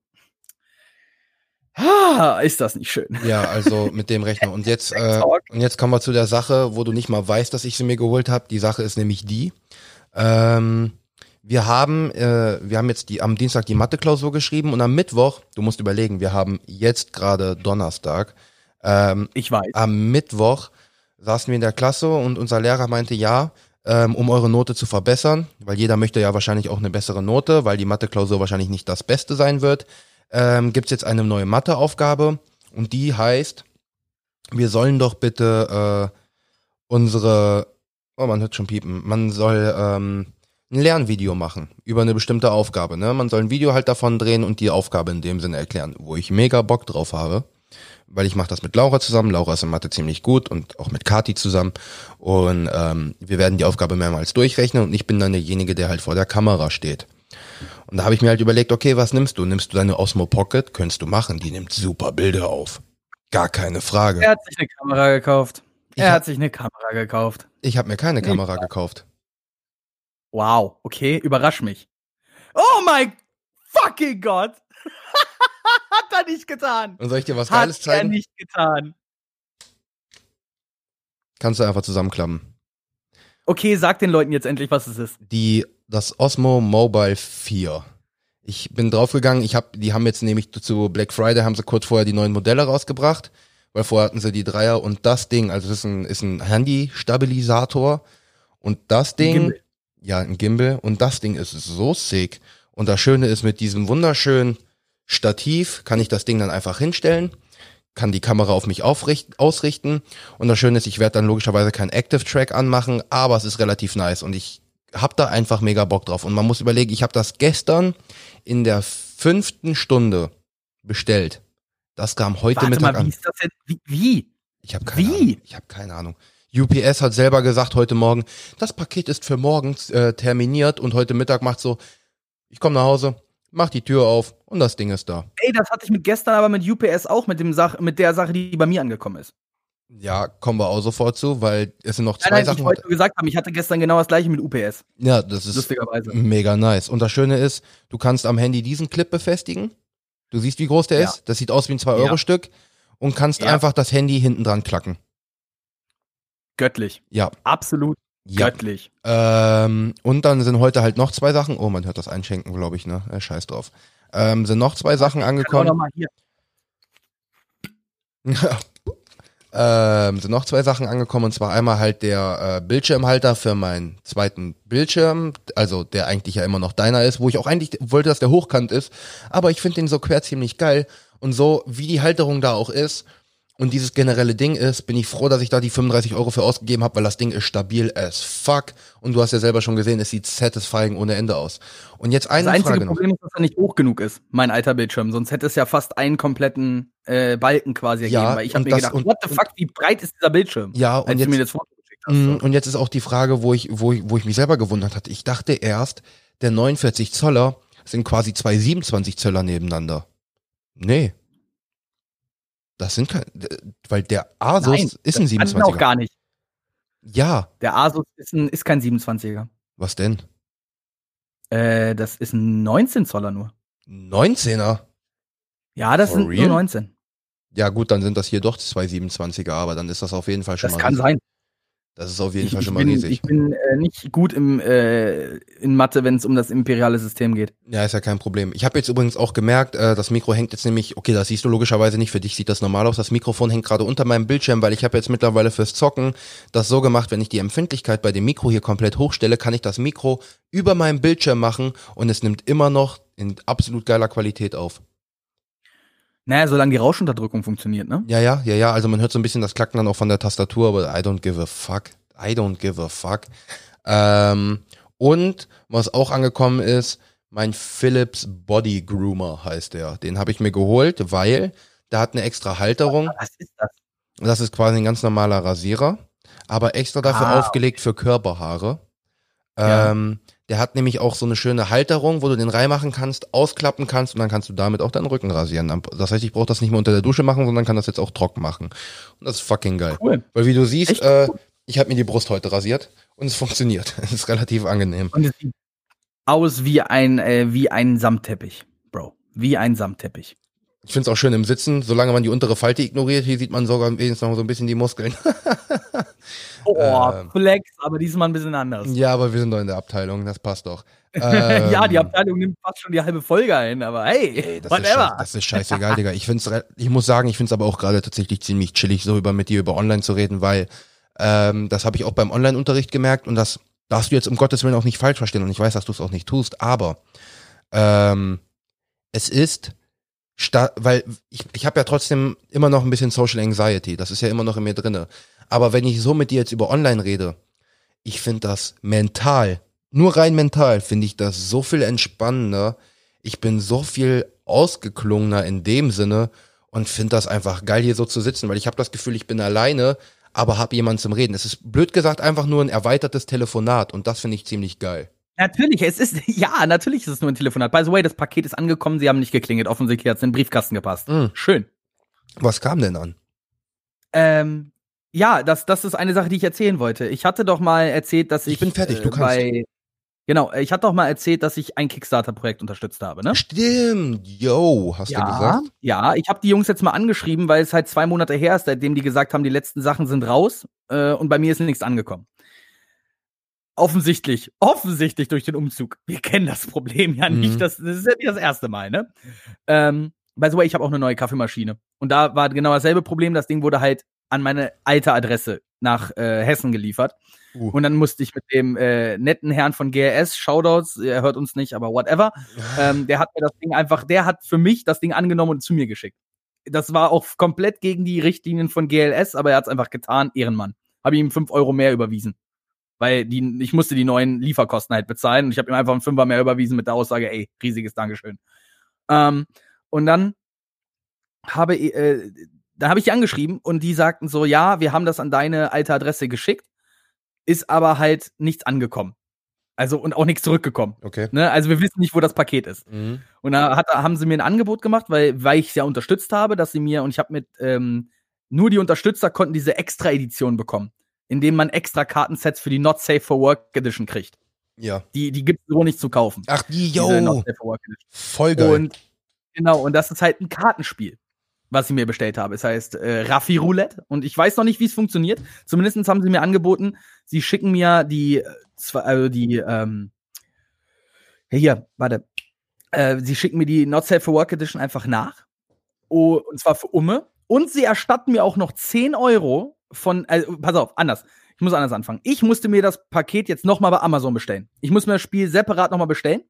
ah, ist das nicht schön. Ja, also mit dem Rechner. Und jetzt, äh, und jetzt kommen wir zu der Sache, wo du nicht mal weißt, dass ich sie mir geholt habe. Die Sache ist nämlich die. Ähm, wir haben, äh, wir haben jetzt die, am Dienstag die Mathe-Klausur geschrieben und am Mittwoch, du musst überlegen, wir haben jetzt gerade Donnerstag. Ähm, ich weiß. Am Mittwoch saßen wir in der Klasse und unser Lehrer meinte, ja, ähm, um eure Note zu verbessern, weil jeder möchte ja wahrscheinlich auch eine bessere Note, weil die Mathe-Klausur wahrscheinlich nicht das Beste sein wird, ähm, gibt jetzt eine neue Mathe-Aufgabe und die heißt, wir sollen doch bitte äh, unsere, oh man hört schon piepen, man soll ähm, ein Lernvideo machen über eine bestimmte Aufgabe. Ne? Man soll ein Video halt davon drehen und die Aufgabe in dem Sinne erklären, wo ich mega Bock drauf habe weil ich mache das mit Laura zusammen. Laura ist in Mathe ziemlich gut und auch mit Kati zusammen. Und ähm, wir werden die Aufgabe mehrmals durchrechnen und ich bin dann derjenige, der halt vor der Kamera steht. Und da habe ich mir halt überlegt, okay, was nimmst du? Nimmst du deine Osmo Pocket? Könntest du machen. Die nimmt super Bilder auf. Gar keine Frage. Er hat sich eine Kamera gekauft. Er hab, hat sich eine Kamera gekauft. Ich habe mir keine Kamera gekauft. Wow, okay, überrasch mich. Oh mein fucking Gott! Hat er nicht getan. Und soll ich dir was Geiles zeigen? Hat er nicht getan. Kannst du einfach zusammenklappen. Okay, sag den Leuten jetzt endlich, was es ist. Die, das Osmo Mobile 4. Ich bin draufgegangen, ich hab, die haben jetzt nämlich zu Black Friday, haben sie kurz vorher die neuen Modelle rausgebracht, weil vorher hatten sie die Dreier und das Ding, also das ist ein, ist ein Handy-Stabilisator und das Ding, ein ja, ein Gimbal und das Ding ist so sick und das Schöne ist mit diesem wunderschönen Stativ kann ich das Ding dann einfach hinstellen, kann die Kamera auf mich aufrichten, ausrichten und das Schöne ist, ich werde dann logischerweise kein Active Track anmachen, aber es ist relativ nice und ich hab da einfach mega Bock drauf und man muss überlegen, ich habe das gestern in der fünften Stunde bestellt. Das kam heute Warte Mittag mal, wie an. Ist das denn? Wie? wie? Ich habe keine wie? Ahnung. Ich habe keine Ahnung. UPS hat selber gesagt heute Morgen, das Paket ist für morgen äh, terminiert und heute Mittag macht so, ich komme nach Hause, mach die Tür auf und das Ding ist da. Ey, das hatte ich mit gestern aber mit UPS auch, mit, dem Sach mit der Sache, die bei mir angekommen ist. Ja, kommen wir auch sofort zu, weil es sind noch zwei nein, nein, Sachen. Ich wollte gesagt haben, ich hatte gestern genau das gleiche mit UPS. Ja, das ist Lustigerweise. mega nice. Und das Schöne ist, du kannst am Handy diesen Clip befestigen. Du siehst, wie groß der ja. ist. Das sieht aus wie ein 2-Euro-Stück. Und kannst ja. einfach das Handy hinten dran klacken. Göttlich. Ja. Absolut ja. Göttlich. Ähm, und dann sind heute halt noch zwei Sachen. Oh, man hört das Einschenken, glaube ich, ne? Äh, scheiß drauf. Ähm, sind noch zwei Sachen angekommen. Noch mal hier. ähm, sind noch zwei Sachen angekommen und zwar einmal halt der äh, Bildschirmhalter für meinen zweiten Bildschirm, also der eigentlich ja immer noch deiner ist, wo ich auch eigentlich wollte, dass der hochkant ist, aber ich finde den so quer ziemlich geil und so wie die Halterung da auch ist, und dieses generelle Ding ist, bin ich froh, dass ich da die 35 Euro für ausgegeben habe, weil das Ding ist stabil as fuck. Und du hast ja selber schon gesehen, es sieht satisfying ohne Ende aus. Und jetzt eine das einzige Frage Problem ist, dass er nicht hoch genug ist, mein alter Bildschirm. Sonst hätte es ja fast einen kompletten äh, Balken quasi ja, ergeben. Weil ich habe mir das, gedacht, und, what the fuck, wie breit ist dieser Bildschirm? Ja, und jetzt, hast, mm, und jetzt ist auch die Frage, wo ich, wo ich, wo ich mich selber gewundert hatte. Ich dachte erst, der 49 Zoller sind quasi zwei 27 Zöller nebeneinander. Nee, das sind keine, weil der Asus Nein, ist ein 27er. auch gar nicht. Ja. Der Asus ist, ein, ist kein 27er. Was denn? Äh, das ist ein 19 Zoller nur. 19er? Ja, das For sind real? nur 19. Ja, gut, dann sind das hier doch zwei 27er, aber dann ist das auf jeden Fall schon das mal. Das kann sein. Das ist auf jeden ich, Fall schon mal bin, riesig. Ich bin äh, nicht gut im, äh, in Mathe, wenn es um das imperiale System geht. Ja, ist ja kein Problem. Ich habe jetzt übrigens auch gemerkt, äh, das Mikro hängt jetzt nämlich, okay, das siehst du logischerweise nicht, für dich sieht das normal aus. Das Mikrofon hängt gerade unter meinem Bildschirm, weil ich habe jetzt mittlerweile fürs Zocken das so gemacht, wenn ich die Empfindlichkeit bei dem Mikro hier komplett hochstelle, kann ich das Mikro über meinem Bildschirm machen und es nimmt immer noch in absolut geiler Qualität auf. Naja, solange die Rauschunterdrückung funktioniert, ne? Ja, ja, ja, ja. Also man hört so ein bisschen das Klacken dann auch von der Tastatur, aber I don't give a fuck. I don't give a fuck. Ähm, und was auch angekommen ist, mein Philips Body Groomer heißt der. Den habe ich mir geholt, weil der hat eine extra Halterung. Was ist das? Das ist quasi ein ganz normaler Rasierer, aber extra dafür Ah, aufgelegt für Körperhaare. Ja. Ähm, der hat nämlich auch so eine schöne Halterung, wo du den reinmachen kannst, ausklappen kannst und dann kannst du damit auch deinen Rücken rasieren. Das heißt, ich brauche das nicht mehr unter der Dusche machen, sondern kann das jetzt auch trocken machen. Und das ist fucking geil. Cool. Weil wie du siehst, äh, ich habe mir die Brust heute rasiert und es funktioniert. Es ist relativ angenehm. Und es sieht aus wie ein, äh, wie ein Samtteppich, Bro. Wie ein Samtteppich. Ich finde es auch schön im Sitzen, solange man die untere Falte ignoriert. Hier sieht man sogar wenigstens noch so ein bisschen die Muskeln. Oh, Ähm. Flex, aber diesmal ein bisschen anders. ja, aber wir sind doch in der Abteilung, das passt doch. ja, die Ähm, Abteilung nimmt fast schon die halbe Folge ein, aber hey, Ey, das, ist whatever. scheiß, das ist scheißegal, Digga. Ich find's, ich muss sagen, ich find's aber auch gerade tatsächlich ziemlich chillig, so über mit dir über online zu reden, weil ähm, das habe ich auch beim Online-Unterricht gemerkt und das darfst du jetzt um Gottes Willen auch nicht falsch verstehen und ich weiß, dass du es auch nicht tust, aber ähm, es ist weil ich, ich habe ja trotzdem immer noch ein bisschen Social Anxiety, das ist ja immer noch in mir drinne. Aber wenn ich so mit dir jetzt über online rede, ich finde das mental, nur rein mental, finde ich das so viel entspannender. Ich bin so viel ausgeklungener in dem Sinne und finde das einfach geil, hier so zu sitzen, weil ich habe das Gefühl, ich bin alleine, aber habe jemanden zum Reden. Es ist blöd gesagt einfach nur ein erweitertes Telefonat und das finde ich ziemlich geil. Natürlich, es ist, ja, natürlich ist es nur ein Telefonat. By the way, das Paket ist angekommen, sie haben nicht geklingelt. Offensichtlich hat es in den Briefkasten gepasst. Mm. Schön. Was kam denn an? Ähm, ja, das, das ist eine Sache, die ich erzählen wollte. Ich hatte doch mal erzählt, dass ich. Ich bin fertig, du äh, kannst. Bei, genau, ich hatte doch mal erzählt, dass ich ein Kickstarter-Projekt unterstützt habe, ne? Stimmt, yo, hast du gesagt? Ja, ich habe die Jungs jetzt mal angeschrieben, weil es halt zwei Monate her ist, seitdem die gesagt haben, die letzten Sachen sind raus äh, und bei mir ist nichts angekommen. Offensichtlich, offensichtlich durch den Umzug. Wir kennen das Problem ja nicht. Mhm. Das, das ist ja nicht das erste Mal, ne? Ähm, by the way, ich habe auch eine neue Kaffeemaschine. Und da war genau dasselbe Problem. Das Ding wurde halt an meine alte Adresse nach äh, Hessen geliefert. Uh. Und dann musste ich mit dem äh, netten Herrn von GRS, Shoutouts, er hört uns nicht, aber whatever, ähm, der hat mir das Ding einfach, der hat für mich das Ding angenommen und zu mir geschickt. Das war auch komplett gegen die Richtlinien von GLS, aber er hat es einfach getan, Ehrenmann. Habe ihm fünf Euro mehr überwiesen. Weil die, ich musste die neuen Lieferkosten halt bezahlen und ich habe ihm einfach einen Fünfer mehr überwiesen mit der Aussage, ey, riesiges Dankeschön. Ähm, und dann habe, äh, dann habe ich die angeschrieben und die sagten so, ja, wir haben das an deine alte Adresse geschickt, ist aber halt nichts angekommen. Also und auch nichts zurückgekommen. Okay. Ne? Also wir wissen nicht, wo das Paket ist. Mhm. Und da hat, haben sie mir ein Angebot gemacht, weil, weil ich es ja unterstützt habe, dass sie mir, und ich habe mit, ähm, nur die Unterstützer konnten diese Extra-Edition bekommen, indem man extra Kartensets für die Not Safe for Work Edition kriegt. Ja. Die, die gibt es so nicht zu kaufen. Ach, die, yo, Safe for Work Edition. voll geil. Und genau, und das ist halt ein Kartenspiel, was ich mir bestellt habe. Es heißt äh, Raffi Roulette und ich weiß noch nicht, wie es funktioniert. Zumindest haben sie mir angeboten, sie schicken mir die, äh, also die, ähm, hier, warte, äh, sie schicken mir die Not Safe for Work Edition einfach nach. Oh, und zwar für Umme. Und sie erstatten mir auch noch 10 Euro von, also, pass auf, anders. Ich muss anders anfangen. Ich musste mir das Paket jetzt nochmal bei Amazon bestellen. Ich muss mir das Spiel separat nochmal bestellen.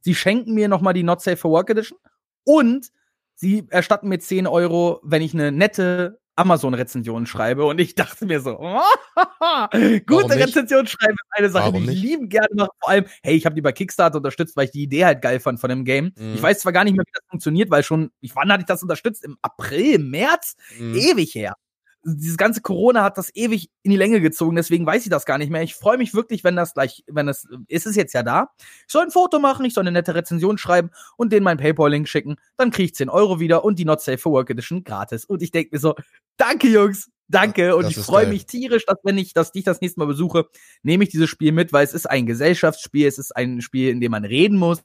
Sie schenken mir nochmal die Not Safe for Work Edition und sie erstatten mir 10 Euro, wenn ich eine nette Amazon-Rezension schreibe. Und ich dachte mir so, gute nicht? Rezension schreiben ist eine Sache, Warum die ich lieben gerne mache. Vor allem, hey, ich habe die bei Kickstarter unterstützt, weil ich die Idee halt geil fand von dem Game. Mhm. Ich weiß zwar gar nicht mehr, wie das funktioniert, weil schon, ich, wann hatte ich das unterstützt? Im April, März? Mhm. ewig her. Dieses ganze Corona hat das ewig in die Länge gezogen, deswegen weiß ich das gar nicht mehr. Ich freue mich wirklich, wenn das gleich, wenn das, ist es jetzt ja da. Ich soll ein Foto machen, ich soll eine nette Rezension schreiben und denen meinen PayPal-Link schicken. Dann kriege ich 10 Euro wieder und die Not Safe for Work Edition gratis. Und ich denke mir so, danke Jungs, danke. Und Das ich freue mich tierisch, dass wenn ich, dass ich das nächste Mal besuche, nehme ich dieses Spiel mit, weil es ist ein Gesellschaftsspiel, es ist ein Spiel, in dem man reden muss,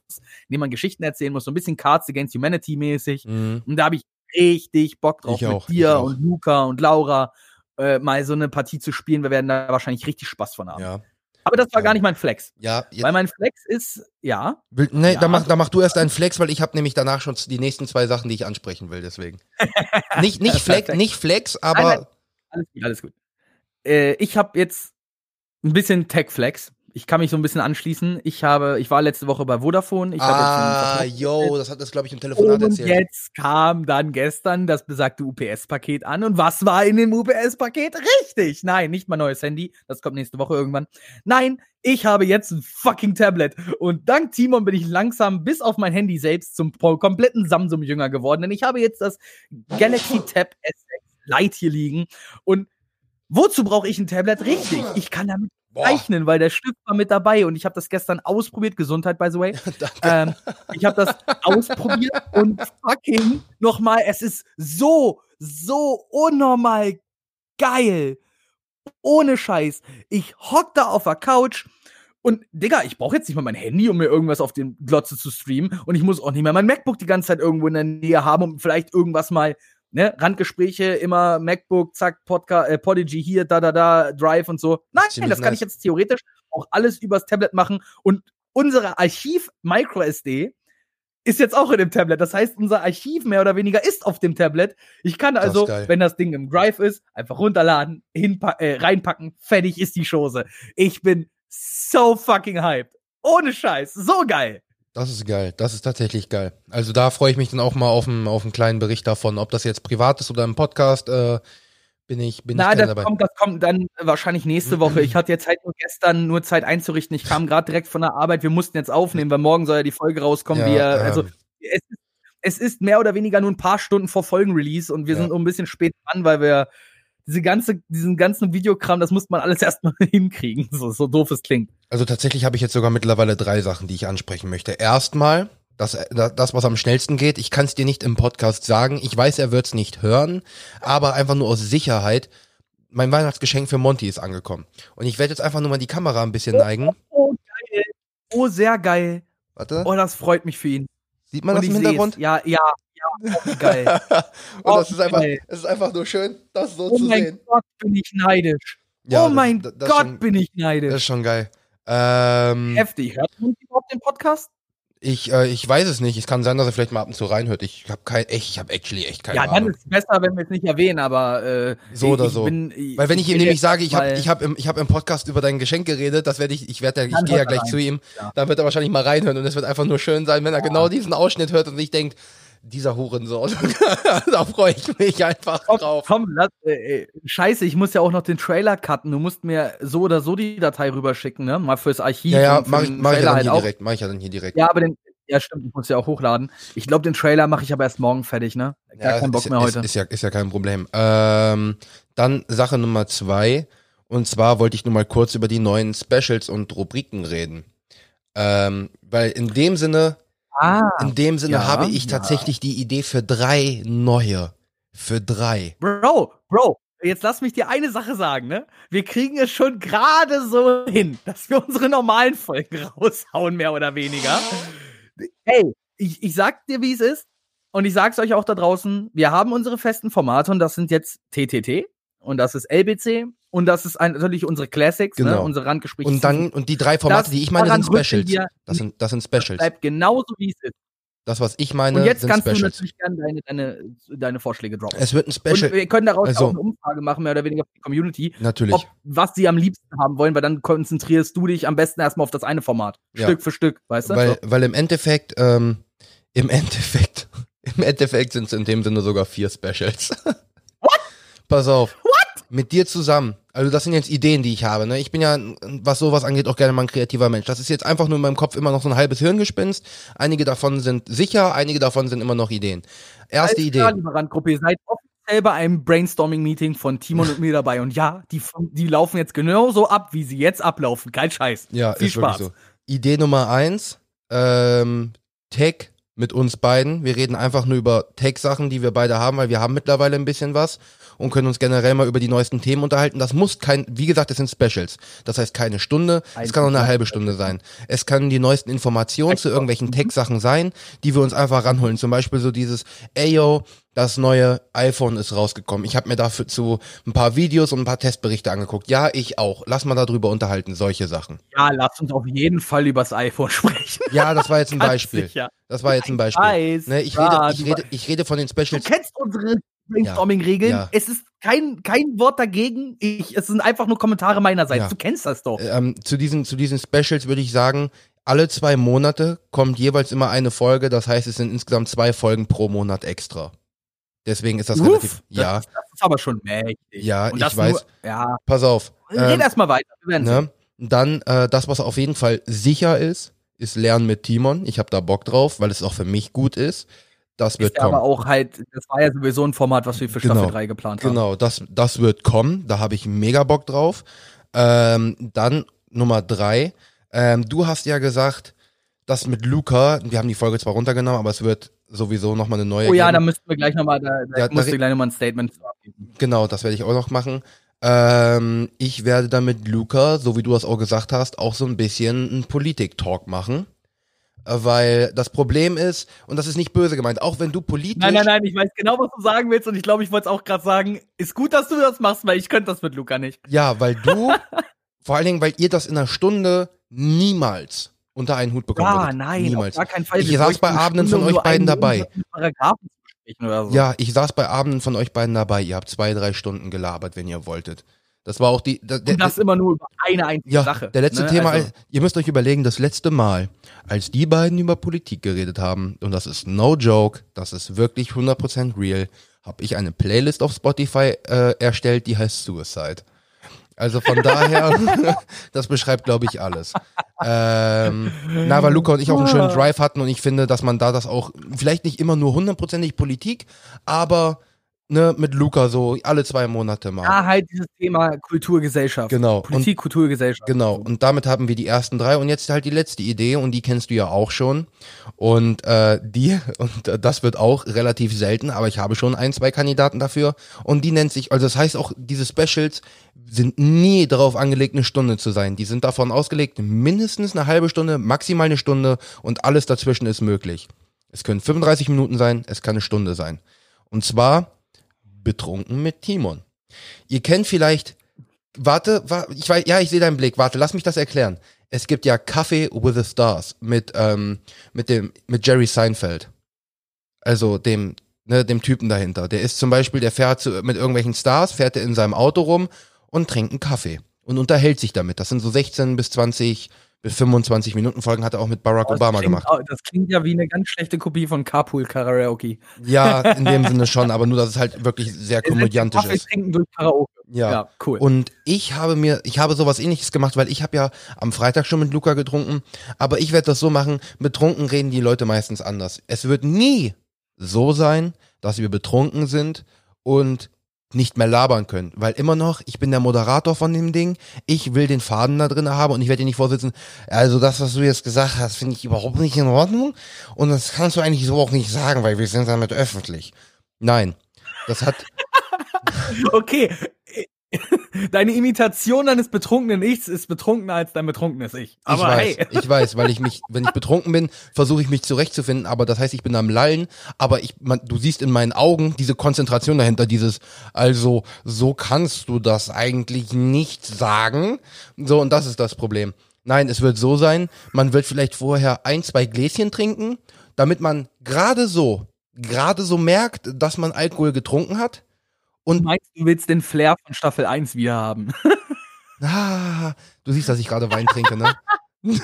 in dem man Geschichten erzählen muss, so ein bisschen Cards Against Humanity mäßig. Mhm. Und da habe ich richtig Bock drauf Ich auch, mit dir auch. und Luca und Laura. äh, mal so eine Partie zu spielen. Wir werden da wahrscheinlich richtig Spaß von haben. Ja. Aber das war gar nicht mein Flex. Ja, Weil mein Flex ist, ja. Will, nee, Ja. da, mach, da mach du erst einen Flex, weil ich habe nämlich danach schon die nächsten zwei Sachen, die ich ansprechen will, deswegen. nicht, nicht, Flex, nicht Flex, aber Nein, nein. Alles gut, alles gut. Äh, ich habe jetzt ein bisschen Tech-Flex. Ich kann mich so ein bisschen anschließen. Ich habe, ich war letzte Woche bei Vodafone. Ich ah, yo, das hat das, glaube ich, im Telefonat Und erzählt. jetzt kam dann gestern das besagte UPS-Paket an. Und was war in dem UPS-Paket? Richtig! Nein, nicht mein neues Handy. Das kommt nächste Woche irgendwann. Nein, ich habe jetzt ein fucking Tablet. Und dank Timon bin ich langsam bis auf mein Handy selbst zum kompletten Samsung-Jünger geworden. Denn ich habe jetzt das Galaxy Tab S6 Lite hier liegen. Und wozu brauche ich ein Tablet? Richtig, ich kann damit zeichnen, weil der Stift war mit dabei. Und ich habe das gestern ausprobiert. Gesundheit, by the way. Ähm, ich habe das ausprobiert und fucking nochmal, es ist so, so unnormal geil. Ohne Scheiß. Ich hock da auf der Couch und Digga, ich brauche jetzt nicht mal mein Handy, um mir irgendwas auf den Glotze zu streamen. Und ich muss auch nicht mehr mein MacBook die ganze Zeit irgendwo in der Nähe haben, um vielleicht irgendwas mal, ne, Randgespräche, immer MacBook, zack, Podcast, äh, Podigy hier, da, da, da, Drive und so. Nein, Ziemlich das kann nice. ich jetzt theoretisch auch alles übers Tablet machen. Und unsere Archiv MicroSD ist jetzt auch in dem Tablet. Das heißt, unser Archiv mehr oder weniger ist auf dem Tablet. Ich kann Das also, geil. wenn das Ding im Drive ist, einfach runterladen, äh, reinpacken, fertig ist die Chose. Ich bin so fucking hyped. Ohne Scheiß. So geil. Das ist geil, das ist tatsächlich geil. Also da freue ich mich dann auch mal auf einen, auf einen kleinen Bericht davon, ob das jetzt privat ist oder im Podcast, äh, bin ich, bin Na, ich das dabei. kommt, das kommt dann wahrscheinlich nächste Woche. Ich hatte jetzt halt nur gestern nur Zeit einzurichten. Ich kam gerade direkt von der Arbeit. Wir mussten jetzt aufnehmen, weil morgen soll ja die Folge rauskommen. Ja, wir, ähm, also es ist, es ist mehr oder weniger nur ein paar Stunden vor Folgenrelease und wir Ja. sind ein bisschen spät dran, weil wir diese ganze, diesen ganzen Videokram, das muss man alles erstmal hinkriegen, so, so doof es klingt. Also tatsächlich habe ich jetzt sogar mittlerweile drei Sachen, die ich ansprechen möchte. Erstmal, das, das, was am schnellsten geht, ich kann es dir nicht im Podcast sagen. Ich weiß, er wird es nicht hören, aber einfach nur aus Sicherheit. Mein Weihnachtsgeschenk für Monty ist angekommen. Und ich werde jetzt einfach nur mal die Kamera ein bisschen neigen. Oh, geil. Oh, sehr geil. Warte, Oh, das freut mich für ihn. sieht man und das im ich seh's. Hintergrund? Ja, ja, ja, oh, geil. Und das ist einfach, es ist einfach nur schön, das so Oh zu mein sehen. Gott, bin ich neidisch. Ja, oh das- mein das, das Gott, schon, bin ich das neidisch. ist schon geil. Ähm, Heftig. Hört man überhaupt den Podcast? ich, äh, ich weiß es nicht. Es kann sein, dass er vielleicht mal ab und zu reinhört. Ich habe kein, echt, ich habe actually echt keine ja, dann Ahnung. ist es besser, wenn wir es nicht erwähnen, aber äh, So oder ich so. Bin, Weil wenn ich ihm bin nämlich sage, ich habe ich hab im, ich hab im Podcast über dein Geschenk geredet, das werde ich, ich werde, ich Dann gehe ja gleich rein. zu ihm, Ja. dann wird er wahrscheinlich mal reinhören und es wird einfach nur schön sein, wenn er genau diesen Ausschnitt hört und sich denkt, dieser Hurensohn, da freue ich mich einfach Komm, drauf. komm lass, äh, äh, scheiße, ich muss ja auch noch den Trailer cutten. Du musst mir so oder so die Datei rüberschicken, ne? Mal fürs Archiv. Ja, ja, mach ich, mach ich ja dann halt hier auch. direkt, mach ich ja dann hier direkt. Ja, aber den, ja stimmt, ich muss ja auch hochladen. Ich glaube, den Trailer mache ich aber erst morgen fertig, ne? Gar Ja, keinen Bock ist, mehr ist, heute. Ist, ja, ist ja kein Problem. Ähm, dann Sache Nummer zwei. Und zwar wollte ich nur mal kurz über die neuen Specials und Rubriken reden. Ähm, weil in dem Sinne, ah, in dem Sinne ja, habe ich ja. tatsächlich die Idee für drei neue. Für drei. Bro, Bro, jetzt lass mich dir eine Sache sagen, ne? Wir kriegen es schon gerade so hin, dass wir unsere normalen Folgen raushauen, mehr oder weniger. Hey, ich, ich sag dir, wie es ist. Und ich sag's euch auch da draußen. Wir haben unsere festen Formate und das sind jetzt TTT und das ist LBC und das ist ein, natürlich unsere Classics, ne? Genau. unsere Randgespräche. Und dann, und die drei Formate, Das- die ich meine, sind Specials. Das sind, das sind Specials. bleibt genauso, wie es ist. Das, was ich meine, Und jetzt sind kannst du Specials. natürlich gerne deine, deine, deine Vorschläge droppen. Es wird ein Und Special. wir können daraus Also- auch eine Umfrage machen, mehr oder weniger für die Community. Natürlich. ob, was sie am liebsten haben wollen, weil dann konzentrierst du dich am besten erstmal auf das eine Format. Ja. Stück für Stück, weißt du? Weil, So. weil im Endeffekt, ähm, im Endeffekt, im Endeffekt sind es in dem Sinne sogar vier Specials. Pass auf. What? Mit dir zusammen. Also das sind jetzt Ideen, die ich habe. Ne? Ich bin ja, was sowas angeht, auch gerne mal ein kreativer Mensch. Das ist jetzt einfach nur in meinem Kopf immer noch so ein halbes Hirngespinst. Einige davon sind sicher, einige davon sind immer noch Ideen. Erste Alles Idee. Randgruppe, ihr seid offiziell bei einem Brainstorming-Meeting von Timon und mir dabei. Und ja, die, die laufen jetzt genauso ab, wie sie jetzt ablaufen. Kein Scheiß. Ja, Viel ist wirklich Spaß. so. Idee Nummer eins, ähm, Tech mit uns beiden. Wir reden einfach nur über Tech-Sachen, die wir beide haben, weil wir haben mittlerweile ein bisschen was und können uns generell mal über die neuesten Themen unterhalten. Das muss kein, wie gesagt, es sind Specials. Das heißt keine Stunde, es kann auch eine halbe Stunde sein. Es kann die neuesten Informationen zu irgendwelchen Tech-Sachen sein, die wir uns einfach ranholen. Zum Beispiel so dieses, ey yo, das neue iPhone ist rausgekommen. Ich habe mir dafür zu ein paar Videos und ein paar Testberichte angeguckt. Ja, ich auch. Lass mal darüber unterhalten, solche Sachen. Ja, lass uns auf jeden Fall übers iPhone sprechen. Ja, das war jetzt ein Beispiel. Sicher. Das war jetzt ein Beispiel. Weiß, ne, ich, rede, ich, rede, ich rede von den Specials. Du kennst unsere Brainstorming-Regeln. Ja. Es ist kein, kein Wort dagegen. Ich, es sind einfach nur Kommentare meinerseits. Ja. Du kennst das doch. Ähm, zu, diesen, zu diesen Specials würde ich sagen, alle zwei Monate kommt jeweils immer eine Folge. Das heißt, es sind insgesamt zwei Folgen pro Monat extra. Deswegen ist das Uff, relativ. Ja. Das, das, ist aber schon mächtig. Ja, Und ich weiß. Nur, ja. Pass auf. Red ähm, erstmal weiter. Ne? Dann, äh, das, was auf jeden Fall sicher ist, ist Lernen mit Timon. Ich habe da Bock drauf, weil es auch für mich gut ist. Das wird ist kommen. Aber auch halt, das war ja sowieso ein Format, was wir für Staffel genau, 3 geplant haben. Genau, das, das wird kommen. Da habe ich mega Bock drauf. Ähm, dann Nummer drei. Ähm, du hast ja gesagt, das mit Luca, wir haben die Folge zwar runtergenommen, aber es wird sowieso nochmal eine neue. Oh ja, geben. da müssten wir gleich nochmal, da, da ja, musst du gleich nochmal ein Statement abgeben. Genau, das werde ich auch noch machen. Ähm, ich werde dann mit Luca, so wie du das auch gesagt hast, auch so ein bisschen einen Politik-Talk machen. Weil das Problem ist, und das ist nicht böse gemeint, auch wenn du politisch. Nein, nein, nein, ich weiß genau, was du sagen willst, und ich glaube, ich wollte es auch gerade sagen. Ist gut, dass du das machst, weil ich könnte das mit Luca nicht. Ja, weil du, vor allen Dingen, weil ihr das in einer Stunde niemals unter einen Hut bekommen Ja, nein, niemals. gar keinen Fall. Ich saß bei Abenden von euch beiden dabei. So. Ja, ich saß bei Abenden von euch beiden dabei. Ihr habt zwei, drei Stunden gelabert, wenn ihr wolltet. Das war auch die. Da, und das immer nur über eine einzige ja, Sache. Der letzte ne? Thema, also, ihr müsst euch überlegen, das letzte Mal, als die beiden über Politik geredet haben, und das ist no joke, das ist wirklich 100% real, habe ich eine Playlist auf Spotify äh, erstellt, die heißt Suicide. Also von daher, das beschreibt, glaube ich, alles. Ähm, na, weil Luca und ich auch einen schönen Drive hatten und ich finde, dass man da das auch, vielleicht nicht immer nur hundertprozentig Politik, aber ne, mit Luca so alle zwei Monate mal. Ja, halt dieses Thema Kulturgesellschaft. Genau. Politik, und, Kulturgesellschaft. Genau. Und damit haben wir die ersten drei und jetzt halt die letzte Idee und die kennst du ja auch schon. Und äh, die, und äh, das wird auch relativ selten, aber ich habe schon ein, zwei Kandidaten dafür. Und die nennt sich, also das heißt auch, diese Specials sind nie darauf angelegt, eine Stunde zu sein. Die sind davon ausgelegt, mindestens eine halbe Stunde, maximal eine Stunde und alles dazwischen ist möglich. Es können 35 Minuten sein, es kann eine Stunde sein. Und zwar betrunken mit Timon. Ihr kennt vielleicht, warte, warte ich weiß, ja, ich sehe deinen Blick, warte, lass mich das erklären. Es gibt ja Kaffee with the Stars mit, ähm, mit dem, mit Jerry Seinfeld. Also dem, ne, dem Typen dahinter. Der ist zum Beispiel, der fährt zu, mit irgendwelchen Stars, fährt er in seinem Auto rum und trinkt einen Kaffee und unterhält sich damit. Das sind so 16 bis 20 bis 25 Minuten Folgen hat er auch mit Barack das Obama klingt, gemacht. Das klingt ja wie eine ganz schlechte Kopie von Carpool Karaoke. Ja, in dem Sinne schon, aber nur, dass es halt wirklich sehr komödiantisch ist. Trinken durch Karaoke. Ja. ja, cool. Und ich habe mir, ich habe sowas ähnliches gemacht, weil ich habe ja am Freitag schon mit Luca getrunken, aber ich werde das so machen, betrunken reden die Leute meistens anders. Es wird nie so sein, dass wir betrunken sind und nicht mehr labern können. Weil immer noch, ich bin der Moderator von dem Ding, ich will den Faden da drin haben und ich werde dir nicht vorsitzen, also das, was du jetzt gesagt hast, finde ich überhaupt nicht in Ordnung und das kannst du eigentlich so auch nicht sagen, weil wir sind damit öffentlich. Nein, das hat... okay, Deine Imitation deines betrunkenen Ichs ist betrunkener als dein betrunkenes Ich. Aber ich weiß, hey. ich weiß, weil ich mich, wenn ich betrunken bin, versuche ich mich zurechtzufinden, aber das heißt, ich bin am Lallen, aber ich, man, du siehst in meinen Augen diese Konzentration dahinter, dieses, also, so kannst du das eigentlich nicht sagen. So, und das ist das Problem. Nein, es wird so sein, man wird vielleicht vorher ein, zwei Gläschen trinken, damit man gerade so, gerade so merkt, dass man Alkohol getrunken hat und du meinst, du willst den Flair von Staffel 1 wieder haben. ah, du siehst, dass ich gerade Wein trinke, ne?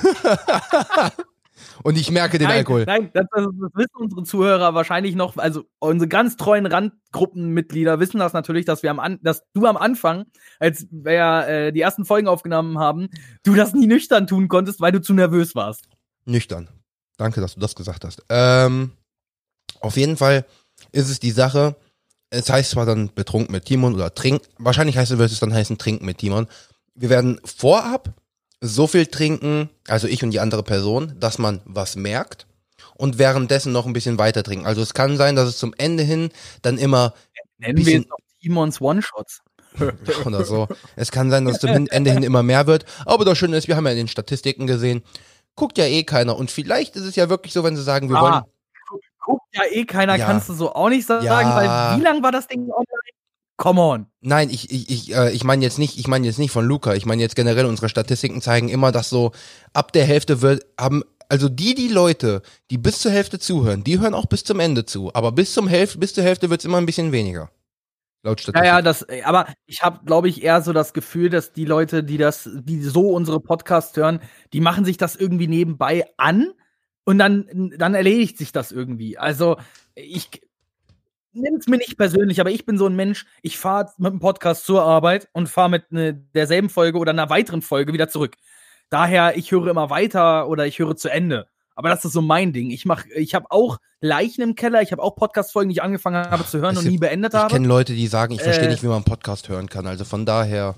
Und ich merke den nein, Alkohol. Nein, das, das, wissen unsere Zuhörer wahrscheinlich noch. Also unsere ganz treuen Randgruppenmitglieder wissen das natürlich, dass wir am An dass du am Anfang, als wir äh, die ersten Folgen aufgenommen haben, du das nie nüchtern tun konntest, weil du zu nervös warst. Nüchtern. Danke, dass du das gesagt hast. Ähm, auf jeden Fall ist es die Sache, es heißt zwar dann betrunken mit Timon oder trink, wahrscheinlich heißt es, wird es dann heißen trinken mit Timon. Wir werden vorab so viel trinken, also ich und die andere Person, dass man was merkt und währenddessen noch ein bisschen weiter trinken. Also es kann sein, dass es zum Ende hin dann immer nennen wir es noch Timons One-Shots. oder so. Es kann sein, dass es zum Ende hin immer mehr wird. Aber das Schöne ist, wir haben ja in den Statistiken gesehen, guckt ja eh keiner. Und vielleicht ist es ja wirklich so, wenn sie sagen, wir ah, wollen guckt ja eh keiner, ja. kannst du so auch nicht sagen, ja. weil wie lang war das Ding online? Come on. Nein, ich, ich, ich, äh, ich meine jetzt nicht, ich meine jetzt nicht von Luca, ich meine jetzt generell unsere Statistiken zeigen immer, dass so ab der Hälfte wird, haben, also die, die Leute, die bis zur Hälfte zuhören, die hören auch bis zum Ende zu. Aber bis zum Hälfte, bis zur Hälfte wird es immer ein bisschen weniger. Laut Statistik. Ja, ja, das, aber ich habe, glaube ich, eher so das Gefühl, dass die Leute, die das, die so unsere Podcasts hören, die machen sich das irgendwie nebenbei an und dann, dann erledigt sich das irgendwie. Also ich, nimm es mir nicht persönlich, aber ich bin so ein Mensch, ich fahre mit dem Podcast zur Arbeit und fahre mit ne, derselben Folge oder einer weiteren Folge wieder zurück. Daher, ich höre immer weiter oder ich höre zu Ende. Aber das ist so mein Ding. Ich mach, ich habe auch Leichen im Keller, ich habe auch Podcast-Folgen, die ich angefangen habe zu hören es und nie beendet habe. Ich kenne Leute, die sagen, ich verstehe äh, nicht, wie man einen Podcast hören kann. Also von daher.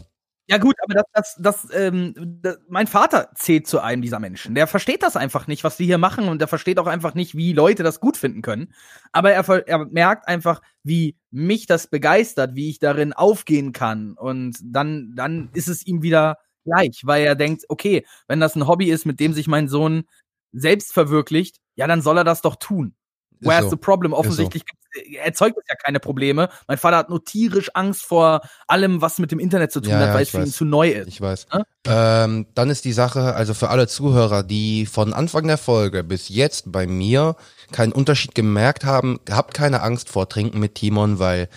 Ja gut, aber das, das, das, ähm, das, mein Vater zählt zu einem dieser Menschen. Der versteht das einfach nicht, was wir hier machen und der versteht auch einfach nicht, wie Leute das gut finden können. Aber er, er merkt einfach, wie mich das begeistert, wie ich darin aufgehen kann und dann, dann ist es ihm wieder gleich, weil er denkt, okay, wenn das ein Hobby ist, mit dem sich mein Sohn selbst verwirklicht, ja, dann soll er das doch tun. Where's so. the problem? Offensichtlich so. erzeugt es ja keine Probleme. Mein Vater hat nur tierisch Angst vor allem, was mit dem Internet zu tun ja, hat, ja, weil es für ihn zu neu ist. Ich weiß. Ja? Ähm, dann ist die Sache, also für alle Zuhörer, die von Anfang der Folge bis jetzt bei mir keinen Unterschied gemerkt haben, habt keine Angst vor Trinken mit Timon, weil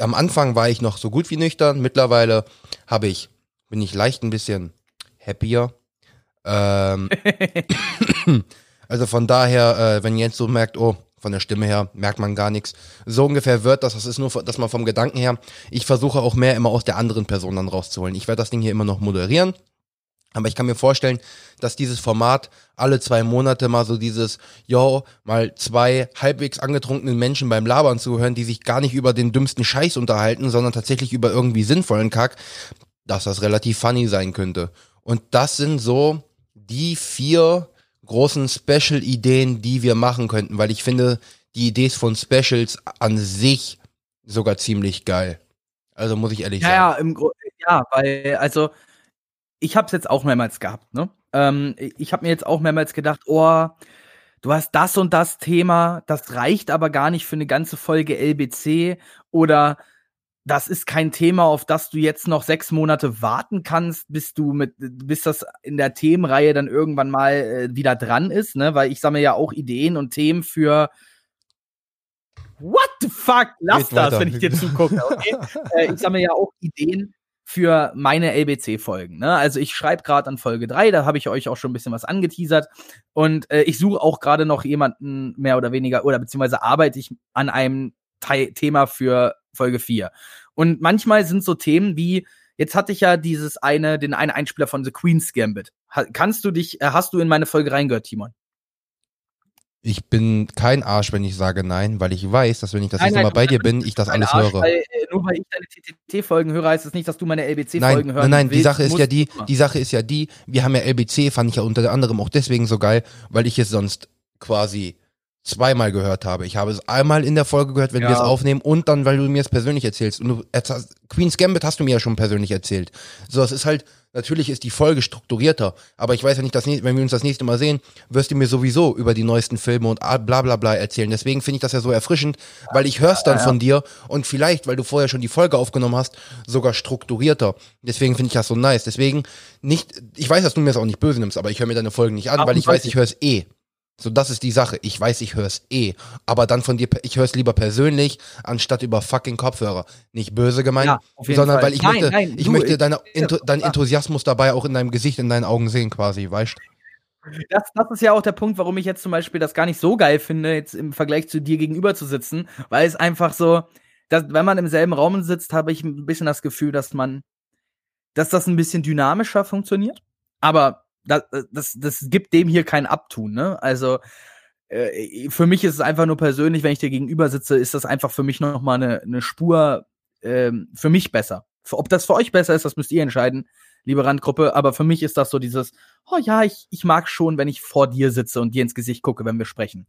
am Anfang war ich noch so gut wie nüchtern. Mittlerweile habe ich, bin ich leicht ein bisschen happier. Ähm, also von daher, äh, wenn Jens so merkt, oh, von der Stimme her merkt man gar nichts. So ungefähr wird das. Das ist nur, dass man vom Gedanken her, ich versuche auch mehr immer aus der anderen Person dann rauszuholen. Ich werde das Ding hier immer noch moderieren. Aber ich kann mir vorstellen, dass dieses Format alle zwei Monate mal so dieses, yo, mal zwei halbwegs angetrunkenen Menschen beim Labern zuhören, die sich gar nicht über den dümmsten Scheiß unterhalten, sondern tatsächlich über irgendwie sinnvollen Kack, dass das relativ funny sein könnte. Und das sind so die vier großen Special-Ideen, die wir machen könnten, weil ich finde die Idee von Specials an sich sogar ziemlich geil. Also muss ich ehrlich ja, sagen. Ja, im ja, weil, also, ich habe es jetzt auch mehrmals gehabt, ne? Ähm, ich habe mir jetzt auch mehrmals gedacht, oh, du hast das und das Thema, das reicht aber gar nicht für eine ganze Folge LBC oder das ist kein Thema, auf das du jetzt noch sechs Monate warten kannst, bis du mit, bis das in der Themenreihe dann irgendwann mal äh, wieder dran ist, ne? Weil ich sammle ja auch Ideen und Themen für What the fuck? Lass Geht das, weiter. wenn ich dir zugucke, okay? äh, ich sammle ja auch Ideen für meine LBC-Folgen. Ne? Also ich schreibe gerade an Folge 3, da habe ich euch auch schon ein bisschen was angeteasert. Und äh, ich suche auch gerade noch jemanden mehr oder weniger, oder beziehungsweise arbeite ich an einem Te Thema für Folge 4. Und manchmal sind so Themen wie, jetzt hatte ich ja dieses eine, den einen Einspieler von The Queen's Gambit. Kannst du dich, äh, hast du in meine Folge reingehört, Timon? Ich bin kein Arsch, wenn ich sage nein, weil ich weiß, dass wenn ich das nächste Mal bei dir bin, ich das alles Arsch, höre. Weil, äh, nur weil ich deine TTT-Folgen höre, heißt es das nicht, dass du meine LBC-Folgen hörst. Nein, nein, die Sache ist ja die, die Sache ist ja die, wir haben ja LBC, fand ich ja unter anderem auch deswegen so geil, weil ich es sonst quasi zweimal gehört habe. Ich habe es einmal in der Folge gehört, wenn ja. wir es aufnehmen und dann, weil du mir es persönlich erzählst. Und du erzählst, Queen's Gambit hast du mir ja schon persönlich erzählt. So, es ist halt, natürlich ist die Folge strukturierter, aber ich weiß ja nicht, dass, wenn wir uns das nächste Mal sehen, wirst du mir sowieso über die neuesten Filme und bla bla bla erzählen. Deswegen finde ich das ja so erfrischend, weil ich hör's dann ja, ja. von dir und vielleicht, weil du vorher schon die Folge aufgenommen hast, sogar strukturierter. Deswegen finde ich das so nice. Deswegen nicht, ich weiß, dass du mir das auch nicht böse nimmst, aber ich höre mir deine Folgen nicht an, weil ich weiß, ich höre es eh. So, das ist die Sache. Ich weiß, ich höre es eh. Aber dann von dir, ich höre es lieber persönlich, anstatt über fucking Kopfhörer. Nicht böse gemeint, ja, sondern Fall. weil ich nein, möchte, nein, ich du, möchte deine, Entu deinen Enthusiasmus dabei auch in deinem Gesicht, in deinen Augen sehen, quasi, weißt du? Das, das ist ja auch der Punkt, warum ich jetzt zum Beispiel das gar nicht so geil finde, jetzt im Vergleich zu dir gegenüber zu sitzen, weil es einfach so, dass, wenn man im selben Raum sitzt, habe ich ein bisschen das Gefühl, dass man, dass das ein bisschen dynamischer funktioniert. Aber das, das, das gibt dem hier kein Abtun, ne? Also äh, für mich ist es einfach nur persönlich, wenn ich dir gegenüber sitze, ist das einfach für mich noch mal eine, eine Spur ähm, für mich besser. Ob das für euch besser ist, das müsst ihr entscheiden, liebe Randgruppe. Aber für mich ist das so dieses, oh ja, ich, ich mag schon, wenn ich vor dir sitze und dir ins Gesicht gucke, wenn wir sprechen.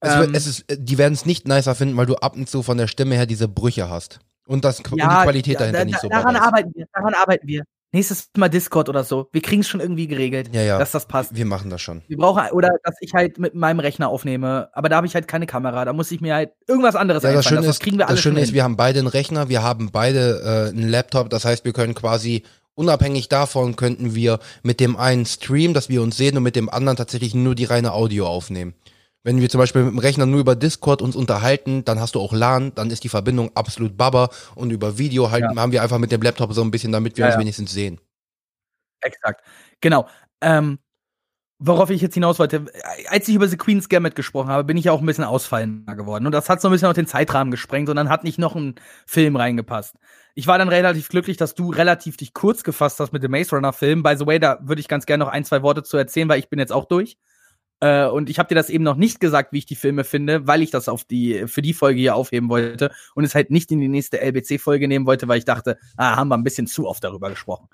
Also, ähm, es ist, die werden es nicht nicer finden, weil du ab und zu von der Stimme her diese Brüche hast. Und, das, ja, und die Qualität dahinter da, nicht so Daran arbeiten wir, daran arbeiten wir. Nächstes Mal Discord oder so. Wir kriegen es schon irgendwie geregelt, ja, ja. dass das passt. Wir machen das schon. Wir brauchen, oder dass ich halt mit meinem Rechner aufnehme, aber da habe ich halt keine Kamera, da muss ich mir halt irgendwas anderes ja, das. Schöne das, ist, kriegen wir alles Das Schöne ist, wir haben beide einen Rechner, wir haben beide äh, einen Laptop, das heißt, wir können quasi unabhängig davon könnten wir mit dem einen Stream, dass wir uns sehen und mit dem anderen tatsächlich nur die reine Audio aufnehmen. Wenn wir zum Beispiel mit dem Rechner nur über Discord uns unterhalten, dann hast du auch LAN, dann ist die Verbindung absolut babber und über Video halt Ja. haben wir einfach mit dem Laptop so ein bisschen, damit wir Ja, uns wenigstens sehen. Exakt. Genau. Ähm, worauf ich jetzt hinaus wollte, als ich über The Queen's Gambit gesprochen habe, bin ich ja auch ein bisschen ausfallender geworden. Und das hat so ein bisschen auch den Zeitrahmen gesprengt und dann hat nicht noch ein Film reingepasst. Ich war dann relativ glücklich, dass du relativ dich kurz gefasst hast mit dem Maze Runner Film. By the way, da würde ich ganz gerne noch ein, zwei Worte zu erzählen, weil ich bin jetzt auch durch. Äh, und ich habe dir das eben noch nicht gesagt, wie ich die Filme finde, weil ich das auf die für die Folge hier aufheben wollte und es halt nicht in die nächste LBC-Folge nehmen wollte, weil ich dachte, ah, haben wir ein bisschen zu oft darüber gesprochen.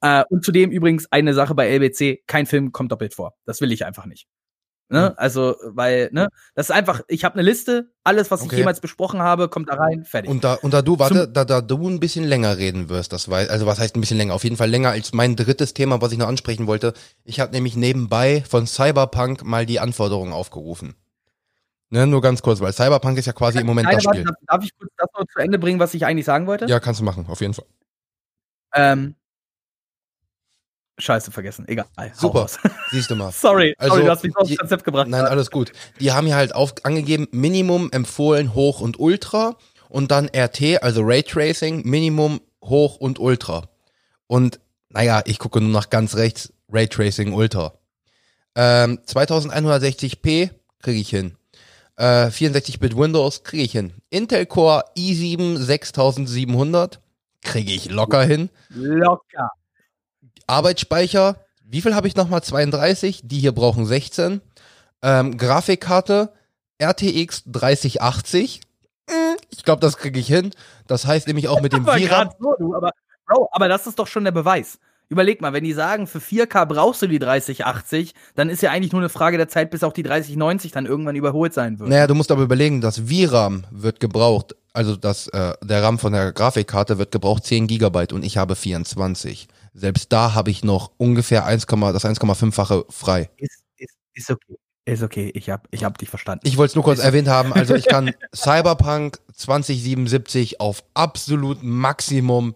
Äh, und zudem übrigens eine Sache bei LBC, kein Film kommt doppelt vor. Das will ich einfach nicht. Ne? Also, weil, ne, das ist einfach, ich habe eine Liste, alles, was Okay. ich jemals besprochen habe, kommt da rein, fertig. Und da, und da du, warte, da, da du ein bisschen länger reden wirst, das weiß, also was heißt ein bisschen länger? Auf jeden Fall länger als mein drittes Thema, was ich noch ansprechen wollte. Ich habe nämlich nebenbei von Cyberpunk mal die Anforderungen aufgerufen. Ne, nur ganz kurz, weil Cyberpunk ist ja quasi im Moment das Spiel. darf, darf ich kurz das noch zu Ende bringen, was ich eigentlich sagen wollte? Ja, kannst du machen, auf jeden Fall. Ähm, Scheiße, vergessen. Egal. Super. Siehst du mal. sorry, Also, sorry, du hast mich aufs die- Konzept gebracht. Nein, alles gut. Die haben hier halt auf, angegeben, Minimum empfohlen, hoch und ultra und dann RT, also Raytracing, Minimum, hoch und ultra. Und naja, ich gucke nur nach ganz rechts, Raytracing Ultra. Ähm, 2160p kriege ich hin. Äh, 64-Bit Windows kriege ich hin. Intel Core i7 6700 kriege ich locker hin. Locker. Arbeitsspeicher, wie viel habe ich nochmal? 32. Die hier brauchen 16. Ähm, Grafikkarte, RTX 3080. Hm, Ich glaube, das kriege ich hin. Das heißt nämlich auch mit dem VRAM. so, du, aber, Bro, aber das ist doch schon der Beweis. Überleg mal, wenn die sagen, für 4K brauchst du die 3080, dann ist ja eigentlich nur eine Frage der Zeit, bis auch die 3090 dann irgendwann überholt sein wird. Naja, du musst aber überlegen, das VRAM wird gebraucht, also das, äh, der RAM von der Grafikkarte wird gebraucht 10 Gigabyte und ich habe 24. Selbst da habe ich noch ungefähr 1, das 1,5-fache frei. Ist, ist, ist okay. Ist okay, ich hab, ich hab dich verstanden. Ich wollte es nur kurz erwähnt haben, also ich kann Cyberpunk 2077 auf absolut Maximum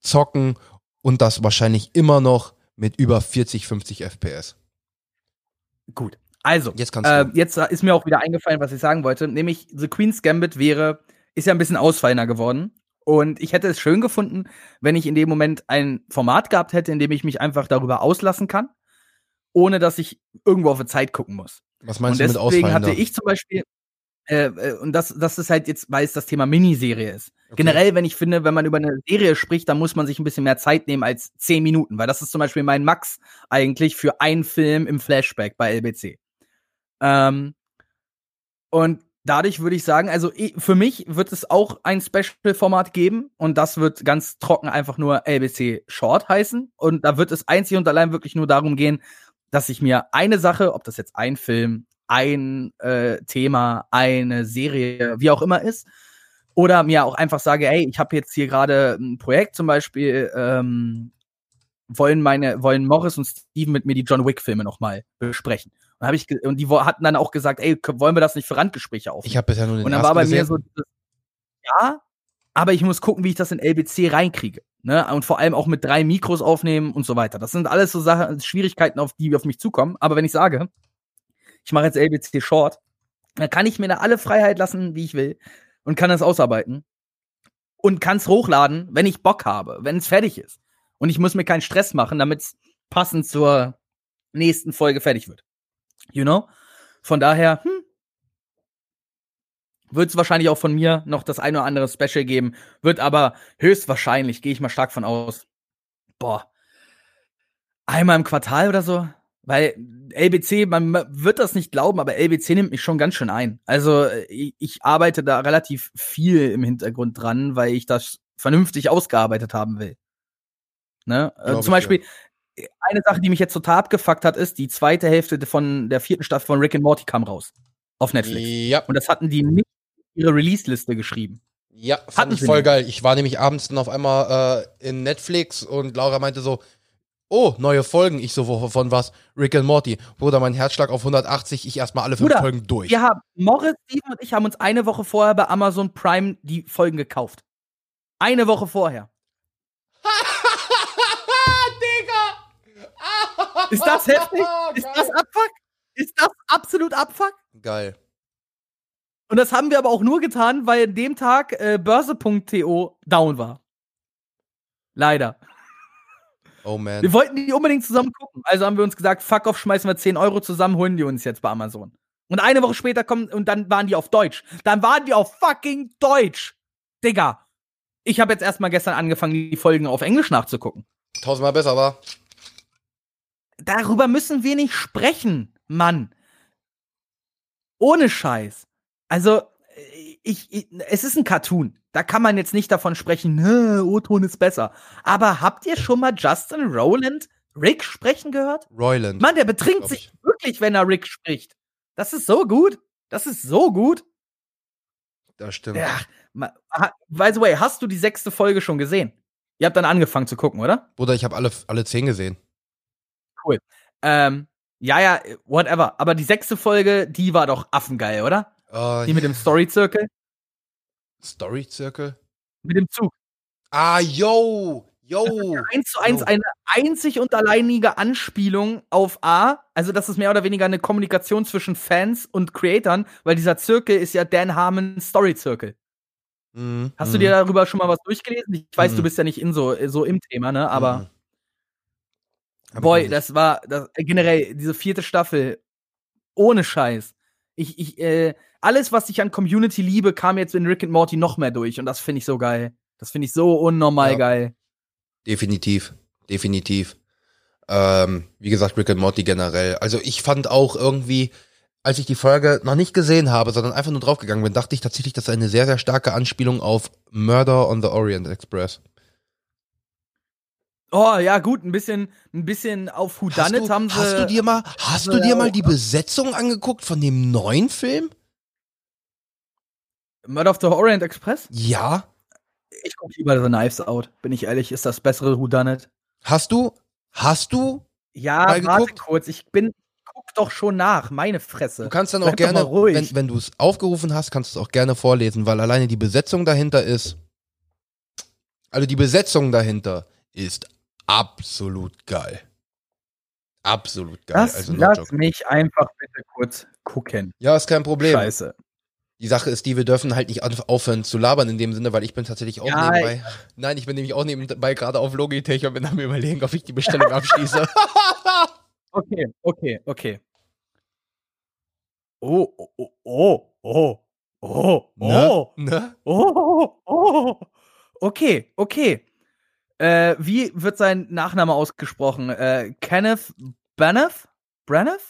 zocken und das wahrscheinlich immer noch mit über 40, 50 FPS. Gut. Also, Jetzt äh, jetzt ist mir auch wieder eingefallen, was ich sagen wollte. Nämlich, The Queen's Gambit wäre, ist ja ein bisschen ausfallender geworden. Und ich hätte es schön gefunden, wenn ich in dem Moment ein Format gehabt hätte, in dem ich mich einfach darüber auslassen kann, ohne dass ich irgendwo auf die Zeit gucken muss. Was Und meinst du mit deswegen Ausfallen hatte da? ich zum Beispiel, äh, äh, und das, das ist halt jetzt, weil es das Thema Miniserie ist. Generell, wenn ich finde, wenn man über eine Serie spricht, dann muss man sich ein bisschen mehr Zeit nehmen als zehn Minuten, weil das ist zum Beispiel mein Max eigentlich für einen Film im Flashback bei LBC. Ähm, und dadurch würde ich sagen, also für mich wird es auch ein Special-Format geben und das wird ganz trocken einfach nur LBC Short heißen und da wird es einzig und allein wirklich nur darum gehen, dass ich mir eine Sache, ob das jetzt ein Film, ein äh, Thema, eine Serie, wie auch immer ist, oder mir auch einfach sage, hey, ich habe jetzt hier gerade ein Projekt zum Beispiel, ähm, wollen meine, wollen Morris und Steven mit mir die John Wick Filme nochmal besprechen. Und, hab ich und die hatten dann auch gesagt, ey, wollen wir das nicht für Randgespräche aufnehmen? Ich habe bisher nur den Und dann ersten war bei gesehen. mir so, ja, aber ich muss gucken, wie ich das in LBC reinkriege. Ne? Und vor allem auch mit drei Mikros aufnehmen und so weiter. Das sind alles so Sachen, Schwierigkeiten, auf die auf mich zukommen. Aber wenn ich sage, ich mache jetzt LBC Short, dann kann ich mir da alle Freiheit lassen, wie ich will. Und kann das ausarbeiten. Und kann es hochladen, wenn ich Bock habe, wenn es fertig ist. Und ich muss mir keinen Stress machen, damit es passend zur nächsten Folge fertig wird. You know? Von daher, hm, wird es wahrscheinlich auch von mir noch das eine oder andere Special geben. Wird aber höchstwahrscheinlich, gehe ich mal stark von aus, boah, einmal im Quartal oder so. Weil LBC, man wird das nicht glauben, aber LBC nimmt mich schon ganz schön ein. Also ich, ich arbeite da relativ viel im Hintergrund dran, weil ich das vernünftig ausgearbeitet haben will. Ne? Äh, zum Beispiel, eine Sache, die mich jetzt total abgefuckt hat, ist, die zweite Hälfte von der vierten Staffel von Rick and Morty kam raus. Auf Netflix. Ja, Und das hatten die nicht in ihre Release-Liste geschrieben. Ja, fand ich voll geil. Ich war nämlich abends dann auf einmal äh, in Netflix und Laura meinte so, oh, neue Folgen. Ich so, von was? Rick and Morty. Bruder, mein Herzschlag auf 180, ich erstmal alle fünf Bruder, Folgen durch. Wir haben, Morris, Steven und ich haben uns eine Woche vorher bei Amazon Prime die Folgen gekauft. Eine Woche vorher. Ist das heftig? Ist das Abfuck? Ist das absolut Abfuck? Geil. Und das haben wir aber auch nur getan, weil an dem Tag äh, Börse.to down war. Leider. Oh man. Wir wollten die unbedingt zusammen gucken. Also haben wir uns gesagt, fuck off, schmeißen wir 10 Euro zusammen, holen die uns jetzt bei Amazon. Und eine Woche später kommen, und dann waren die auf Deutsch. Dann waren die auf fucking Deutsch. Digga. Ich habe jetzt erstmal gestern angefangen, die Folgen auf Englisch nachzugucken. Tausendmal besser, war. Darüber müssen wir nicht sprechen, Mann. Ohne Scheiß. Also, ich, ich, es ist ein Cartoon. Da kann man jetzt nicht davon sprechen, O-Ton ist besser. Aber habt ihr schon mal Justin Rowland Rick sprechen gehört? Royland. Mann, der betrinkt sich wirklich, wenn er Rick spricht. Das ist so gut. Das ist so gut. Das stimmt. Ja, by the way, hast du die sechste Folge schon gesehen? Ihr habt dann angefangen zu gucken, oder? Bruder, ich habe alle, alle zehn gesehen. Cool. Ähm, ja, ja, whatever. Aber die sechste Folge, die war doch affengeil, oder? Uh, die mit dem Story-Zirkel? Story-Zirkel? Mit dem Zug. Ah, yo! Yo! Eins zu eins eine einzig und alleinige Anspielung auf A. Also, das ist mehr oder weniger eine Kommunikation zwischen Fans und Creatoren, weil dieser Zirkel ist ja Dan Harmon Story-Zirkel. Mm, Hast mm. du dir darüber schon mal was durchgelesen? Ich weiß, mm. du bist ja nicht in so, so im Thema, ne? Aber. Mhm. Boy, das war das, generell diese vierte Staffel ohne Scheiß. Ich, ich, äh, alles, was ich an Community liebe, kam jetzt in Rick and Morty noch mehr durch und das finde ich so geil. Das finde ich so unnormal ja. geil. Definitiv, definitiv. Ähm, wie gesagt, Rick and Morty generell. Also ich fand auch irgendwie, als ich die Folge noch nicht gesehen habe, sondern einfach nur draufgegangen bin, dachte ich tatsächlich, das ist eine sehr, sehr starke Anspielung auf Murder on the Orient Express. Oh, ja, gut, ein bisschen, ein bisschen auf Whodunit haben sie. Hast du dir mal, hast du dir mal die Besetzung angeguckt von dem neuen Film? Murder of the Orient Express? Ja. Ich gucke lieber The Knives Out, bin ich ehrlich, ist das bessere Whodunit. Hast du? Hast du? Ja, warte kurz, ich bin, guck doch schon nach, meine Fresse. Du kannst dann auch Bleib gerne, wenn, wenn du es aufgerufen hast, kannst du es auch gerne vorlesen, weil alleine die Besetzung dahinter ist, also die Besetzung dahinter ist absolut geil. Absolut geil. Lass, also lass mich einfach bitte kurz gucken. Ja, ist kein Problem. Scheiße. Die Sache ist die, wir dürfen halt nicht aufhören zu labern in dem Sinne, weil ich bin tatsächlich auch ja, nebenbei. Nein, ich bin nämlich auch nebenbei gerade auf Logitech und bin am überlegen, ob ich die Bestellung abschließe. okay, okay, okay. Oh, oh, oh, oh, oh, oh, ne? Ne? oh, oh, okay, okay. Äh, wie wird sein Nachname ausgesprochen? Äh, Kenneth Branagh? Branagh?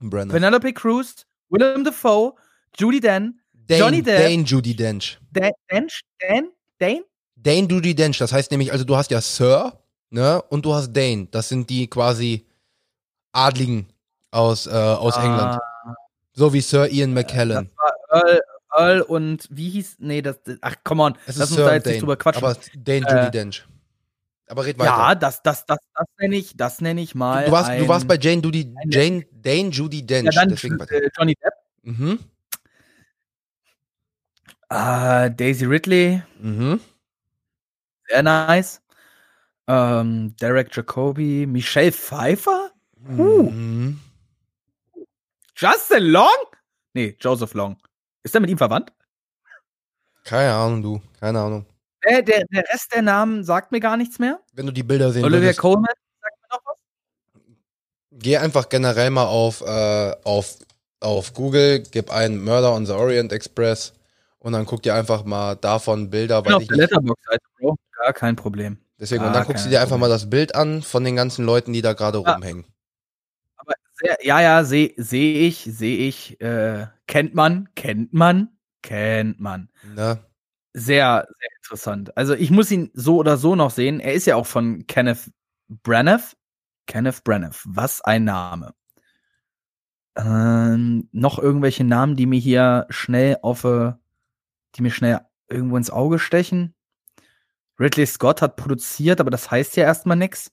Branagh. Penelope Cruz, Willem Dafoe, Judy Dench, Dane, Johnny Depp. Dane Judy Dench. Dench? Dan? Dane? Dane Judy Dench. Das heißt nämlich, also du hast ja Sir, ne? Und du hast Dane. Das sind die quasi Adligen aus, äh, aus ah. England. So wie Sir Ian McKellen. Das war Earl, Earl und wie hieß. Nee, das. Ach, come on. Es Lass uns Sir da jetzt Dane, nicht drüber quatschen. Aber Dane Judy äh, Dench. Aber red weiter. Ja, das, das, das, das nenne ich, das nenne ich mal. Du warst, ein, du warst bei Jane Judy, Jane, Dane Judy Dench. Ja, dann äh, Johnny Depp. Mhm. Uh, Daisy Ridley. Mhm. Sehr nice. Ähm, Derek Jacobi. Michelle Pfeiffer. Uh. Mhm. Justin Long? Nee, Joseph Long. Ist er mit ihm verwandt? Keine Ahnung, du. Keine Ahnung. Der, der, der Rest der Namen sagt mir gar nichts mehr. Wenn du die Bilder sehen Olivia würdest. Coleman sagt mir noch was. Geh einfach generell mal auf, äh, auf, auf Google, gib ein Murder on the Orient Express und dann guck dir einfach mal davon Bilder. Weil auf der Letterbox-Seite, Bro. Gar kein Problem. Deswegen, und dann guckst du dir einfach Problem. mal das Bild an von den ganzen Leuten, die da gerade ja. rumhängen. Aber sehr, ja, ja, sehe seh ich, sehe ich. Äh, kennt man, kennt man, kennt man. Ne? Sehr, sehr interessant. Also ich muss ihn so oder so noch sehen. Er ist ja auch von Kenneth Branagh. Kenneth Branagh, was ein Name. Ähm, noch irgendwelche Namen, die mir hier schnell auf, äh, die mir schnell irgendwo ins Auge stechen. Ridley Scott hat produziert, aber das heißt ja erstmal nix.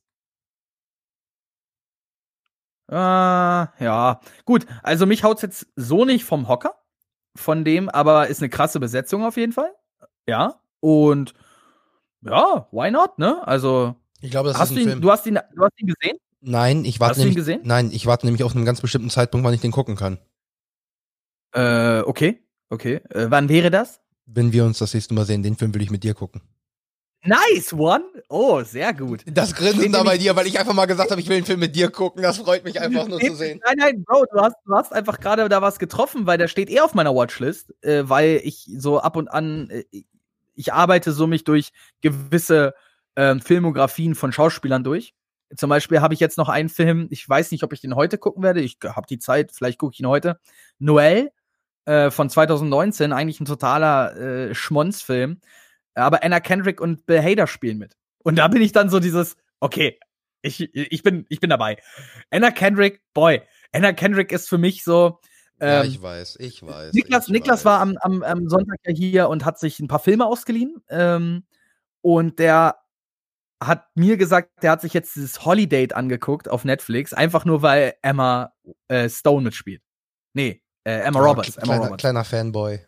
Äh, ja, gut. Also mich haut's jetzt so nicht vom Hocker. Von dem, aber ist eine krasse Besetzung auf jeden Fall. Ja. Und ja, why not, ne? Also. Ich glaube, das hast ist ein ihn, Film. Du hast ihn, du hast ihn gesehen? Nein, ich warte Hast du ihn nämlich, gesehen? nein, ich warte nämlich auf einen ganz bestimmten Zeitpunkt, wann ich den gucken kann. Äh, okay. Okay. Äh, wann wäre das? Wenn wir uns das nächste Mal sehen, den Film will ich mit dir gucken. Nice one. Oh, sehr gut. Das Grinsen da bei nämlich- dir, weil ich einfach mal gesagt habe, ich will einen Film mit dir gucken. Das freut mich einfach nur zu sehen. Nein, nein, Bro, du hast, du hast einfach gerade da was getroffen, weil der steht eh auf meiner Watchlist, äh, weil ich so ab und an, äh, ich arbeite so mich durch gewisse ähm, Filmografien von Schauspielern durch. Zum Beispiel habe ich jetzt noch einen Film, ich weiß nicht, ob ich den heute gucken werde, ich habe die Zeit, vielleicht gucke ich ihn heute. Noel äh, von 2019, eigentlich ein totaler äh, Schmonzfilm. Aber Anna Kendrick und Bill Hader spielen mit. Und da bin ich dann so dieses, okay, ich, ich, bin, ich bin dabei. Anna Kendrick, boy, Anna Kendrick ist für mich so. Ja, Ähm, ich weiß, ich weiß. Niklas, ich Niklas weiß. war am, am, am Sonntag ja hier und hat sich ein paar Filme ausgeliehen. Ähm, und der hat mir gesagt, der hat sich jetzt dieses Holiday angeguckt auf Netflix, einfach nur weil Emma äh, Stone mitspielt. Nee, äh, Emma Ja, Roberts. Emma Kleiner, Roberts. kleiner Fanboy.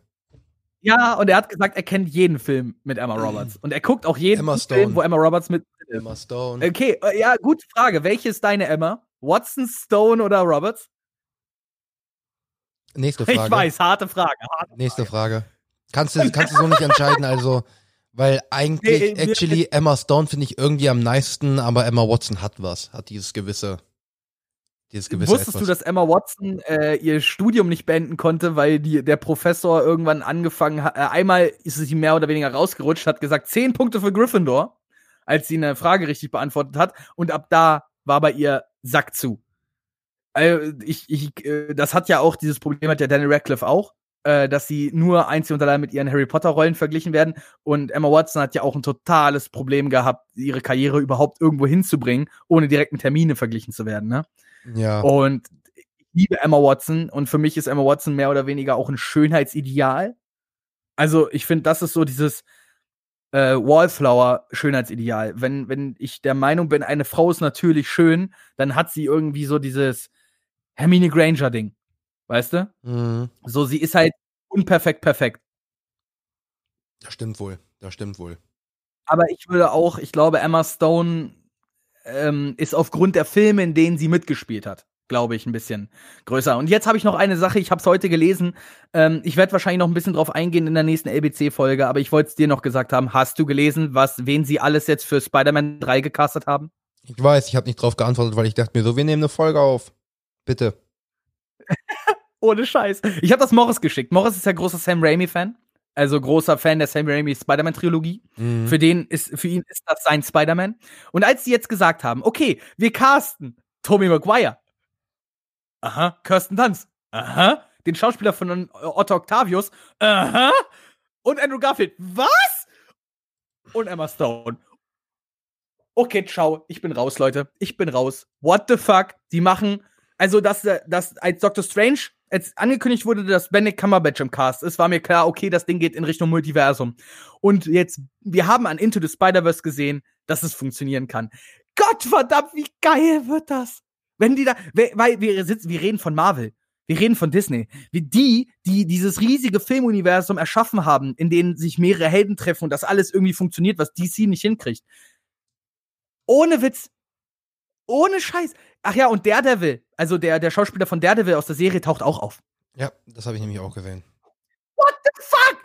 Ja, und er hat gesagt, er kennt jeden Film mit Emma Roberts. Und er guckt auch jeden Film, wo Emma Roberts mit. Emma Stone. Okay, äh, ja, gute Frage. Welche ist deine Emma? Watson, Stone oder Roberts? Nächste Frage. Ich weiß, harte Frage. Harte Nächste Frage. Kannst du, kannst du so nicht entscheiden, also, weil eigentlich, Nee, actually, Emma Stone finde ich irgendwie am nicesten, aber Emma Watson hat was, hat dieses gewisse, dieses gewisse Wusstest etwas. du, dass Emma Watson äh, ihr Studium nicht beenden konnte, weil die, der Professor irgendwann angefangen hat? Äh, einmal ist sie mehr oder weniger rausgerutscht, hat gesagt, zehn Punkte für Gryffindor, als sie eine Frage richtig beantwortet hat. Und ab da war bei ihr Sack zu. Also ich, ich, äh, das hat ja auch, dieses Problem hat ja Daniel Radcliffe auch, äh, dass sie nur einzig und allein mit ihren Harry Potter-Rollen verglichen werden. Und Emma Watson hat ja auch ein totales Problem gehabt, ihre Karriere überhaupt irgendwo hinzubringen, ohne direkten Termine verglichen zu werden. Ne? Ja. Und ich liebe Emma Watson und für mich ist Emma Watson mehr oder weniger auch ein Schönheitsideal. Also ich finde, das ist so dieses äh, Wallflower-Schönheitsideal. Wenn, wenn ich der Meinung bin, eine Frau ist natürlich schön, dann hat sie irgendwie so dieses Hermine Granger-Ding. Weißt du? Mhm. So, sie ist halt unperfekt perfekt. Das stimmt wohl, das stimmt wohl. Aber ich würde auch, ich glaube, Emma Stone ähm, ist aufgrund der Filme, in denen sie mitgespielt hat, glaube ich, ein bisschen größer. Und jetzt habe ich noch eine Sache, ich habe es heute gelesen. Ähm, ich werde wahrscheinlich noch ein bisschen drauf eingehen in der nächsten LBC-Folge, aber ich wollte es dir noch gesagt haben. Hast du gelesen, was, wen sie alles jetzt für Spider-Man 3 gecastet haben? Ich weiß, ich habe nicht drauf geantwortet, weil ich dachte mir so, wir nehmen eine Folge auf. Bitte. Ohne Scheiß. Ich habe das Morris geschickt. Morris ist ja großer Sam Raimi-Fan. Also großer Fan der Sam Raimi Spider-Man-Trilogie. Mhm. Für den ist, für ihn ist das sein Spider-Man. Und als sie jetzt gesagt haben, okay, wir casten Tobey Maguire. Aha, Kirsten Dunst. Aha, den Schauspieler von Otto Octavius. Aha, und Andrew Garfield. Was? Und Emma Stone. Okay, ciao, ich bin raus, Leute. Ich bin raus. What the fuck? Die machen, also, dass, dass als Doctor Strange als angekündigt wurde, dass Benedict Cumberbatch im Cast ist, war mir klar, okay, das Ding geht in Richtung Multiversum. Und jetzt, wir haben an Into the Spider-Verse gesehen, dass es funktionieren kann. Gott verdammt, wie geil wird das? Wenn die da, we- weil wir sitzen, wir reden von Marvel. Wir reden von Disney. Wie die, die dieses riesige Filmuniversum erschaffen haben, in denen sich mehrere Helden treffen und das alles irgendwie funktioniert, was DC nicht hinkriegt. Ohne Witz. Ohne Scheiß. Ach ja, und Daredevil, also der, der Schauspieler von Daredevil aus der Serie taucht auch auf. Ja, das habe ich nämlich auch gesehen. What the fuck?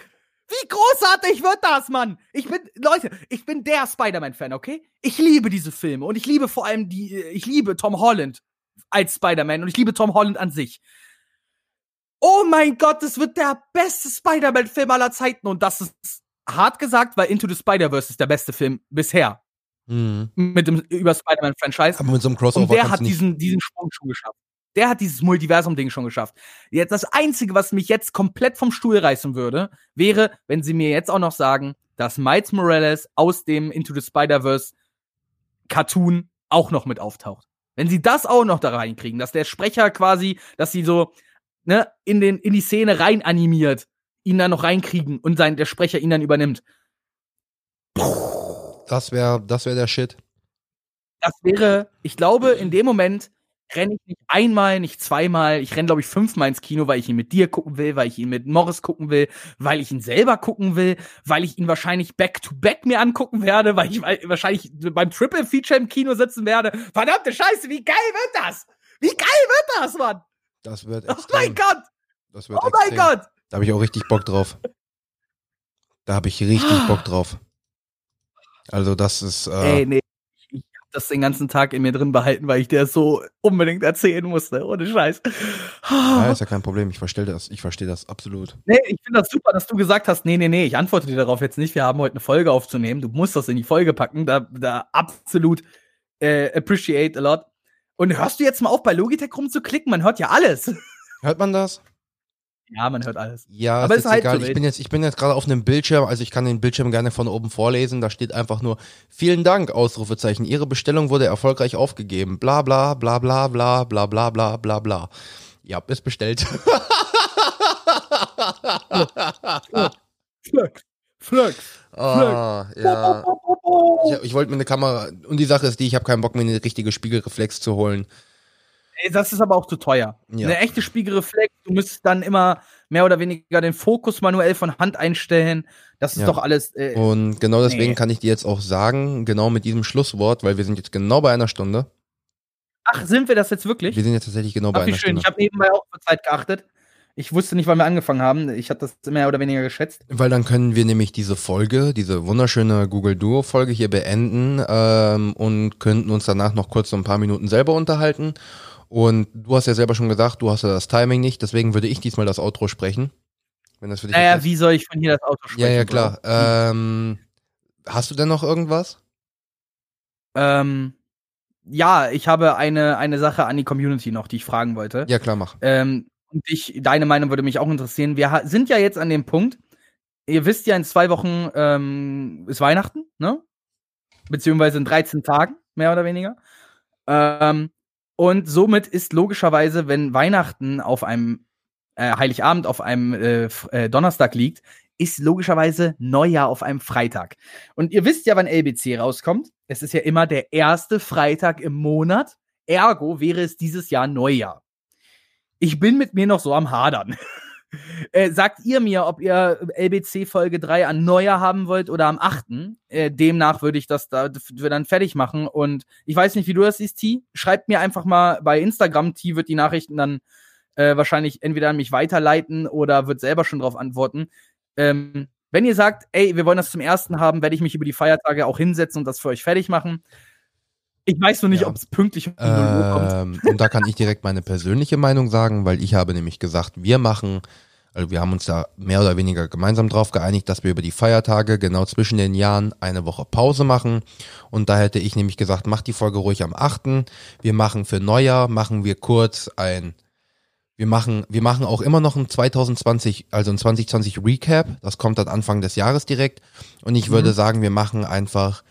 Wie großartig wird das, Mann? Ich bin, Leute, ich bin der Spider-Man-Fan, okay? Ich liebe diese Filme und ich liebe vor allem die, ich liebe Tom Holland als Spider-Man und ich liebe Tom Holland an sich. Oh mein Gott, das wird der beste Spider-Man-Film aller Zeiten und das ist hart gesagt, weil Into the Spider-Verse ist der beste Film bisher Mhm. mit dem über Spider-Man-Franchise. Aber mit so einem Und Crossover der kannst hat diesen, diesen Sprung schon geschafft. Der hat dieses Multiversum-Ding schon geschafft. Jetzt das Einzige, was mich jetzt komplett vom Stuhl reißen würde, wäre, wenn sie mir jetzt auch noch sagen, dass Miles Morales aus dem Into the Spider-Verse Cartoon auch noch mit auftaucht. Wenn sie das auch noch da reinkriegen, dass der Sprecher quasi, dass sie so, ne, in den, in die Szene rein animiert, ihn dann noch reinkriegen und sein, der Sprecher ihn dann übernimmt. Das wäre das wär der Shit. Das wäre, ich glaube, in dem Moment renne ich nicht einmal, nicht zweimal, ich renne, glaube ich, fünfmal ins Kino, weil ich ihn mit dir gucken will, weil ich ihn mit Morris gucken will, weil ich ihn selber gucken will, weil ich ihn wahrscheinlich back-to-back -back mir angucken werde, weil ich wahrscheinlich beim Triple-Feature im Kino sitzen werde. Verdammte Scheiße, wie geil wird das? Wie geil wird das, Mann? Das wird extrem. Oh mein Gott! Das wird oh extrem. mein Gott! Da habe ich auch richtig Bock drauf. Da habe ich richtig Bock drauf. Also das ist. Äh, Ey, nee das den ganzen Tag in mir drin behalten, weil ich dir das so unbedingt erzählen musste. Ohne Scheiß. Ja, ist ja kein Problem. Ich verstehe das. Ich verstehe das absolut. Nee, ich finde das super, dass du gesagt hast, nee, nee, nee, ich antworte dir darauf jetzt nicht. Wir haben heute eine Folge aufzunehmen. Du musst das in die Folge packen. Da, da absolut äh, appreciate a lot. Und hörst du jetzt mal auf, bei Logitech rumzuklicken? Man hört ja alles. Hört man das? Ja, man hört alles. Ja, aber ist, ist halt egal. So ich bin jetzt, ich bin jetzt gerade auf einem Bildschirm, also ich kann den Bildschirm gerne von oben vorlesen. Da steht einfach nur Vielen Dank, Ausrufezeichen. Ihre Bestellung wurde erfolgreich aufgegeben. Bla bla bla bla bla bla bla bla bla bla. Ja, ist bestellt. Flex. Flex. Ah, ja. Ich, ich wollte mir eine Kamera. Und die Sache ist die, ich habe keinen Bock, mir eine richtige Spiegelreflex zu holen. Das ist aber auch zu teuer. Ja. Eine echte Spiegelreflex, du müsstest dann immer mehr oder weniger den Fokus manuell von Hand einstellen. Das ist ja. doch alles. Äh, und genau deswegen nee. kann ich dir jetzt auch sagen, genau mit diesem Schlusswort, weil wir sind jetzt genau bei einer Stunde. Ach, sind wir das jetzt wirklich? Wir sind jetzt tatsächlich genau Ach, bei einer schön. Stunde. Ich habe nebenbei auch auf Zeit geachtet. Ich wusste nicht, wann wir angefangen haben. Ich hatte das mehr oder weniger geschätzt. Weil dann können wir nämlich diese Folge, diese wunderschöne Google Duo Folge hier beenden ähm, und könnten uns danach noch kurz so ein paar Minuten selber unterhalten und du hast ja selber schon gesagt, du hast ja das Timing nicht, deswegen würde ich diesmal das Outro sprechen. Wenn das für dich naja, wie soll ich von hier das Outro sprechen? Ja, ja, klar. Ähm, hast du denn noch irgendwas? Ähm, ja, ich habe eine, eine Sache an die Community noch, die ich fragen wollte. Ja, klar, mach. Ähm, und dich, deine Meinung würde mich auch interessieren. Wir sind ja jetzt an dem Punkt, ihr wisst ja, in zwei Wochen ähm, ist Weihnachten, ne? Beziehungsweise in 13 Tagen, mehr oder weniger. Ähm, und somit ist logischerweise, wenn Weihnachten auf einem äh, Heiligabend auf einem äh, äh, Donnerstag liegt, ist logischerweise Neujahr auf einem Freitag. Und ihr wisst ja, wann LBC rauskommt. Es ist ja immer der erste Freitag im Monat. Ergo wäre es dieses Jahr Neujahr. Ich bin mit mir noch so am Hadern. Äh, sagt ihr mir, ob ihr LBC Folge 3 an Neujahr haben wollt oder am 8. Äh, demnach würde ich das da dann fertig machen. Und ich weiß nicht, wie du das siehst, T. Schreibt mir einfach mal bei Instagram. T wird die Nachrichten dann äh, wahrscheinlich entweder an mich weiterleiten oder wird selber schon drauf antworten. Ähm, wenn ihr sagt, ey, wir wollen das zum ersten haben, werde ich mich über die Feiertage auch hinsetzen und das für euch fertig machen. Ich weiß nur nicht, ja. ob es pünktlich um ähm, Und da kann ich direkt meine persönliche Meinung sagen, weil ich habe nämlich gesagt, wir machen, also wir haben uns da mehr oder weniger gemeinsam drauf geeinigt, dass wir über die Feiertage genau zwischen den Jahren eine Woche Pause machen. Und da hätte ich nämlich gesagt, mach die Folge ruhig am 8. Wir machen für Neujahr, machen wir kurz ein wir machen, wir machen auch immer noch ein 2020, also ein 2020 Recap. Das kommt dann Anfang des Jahres direkt. Und ich mhm. würde sagen, wir machen einfach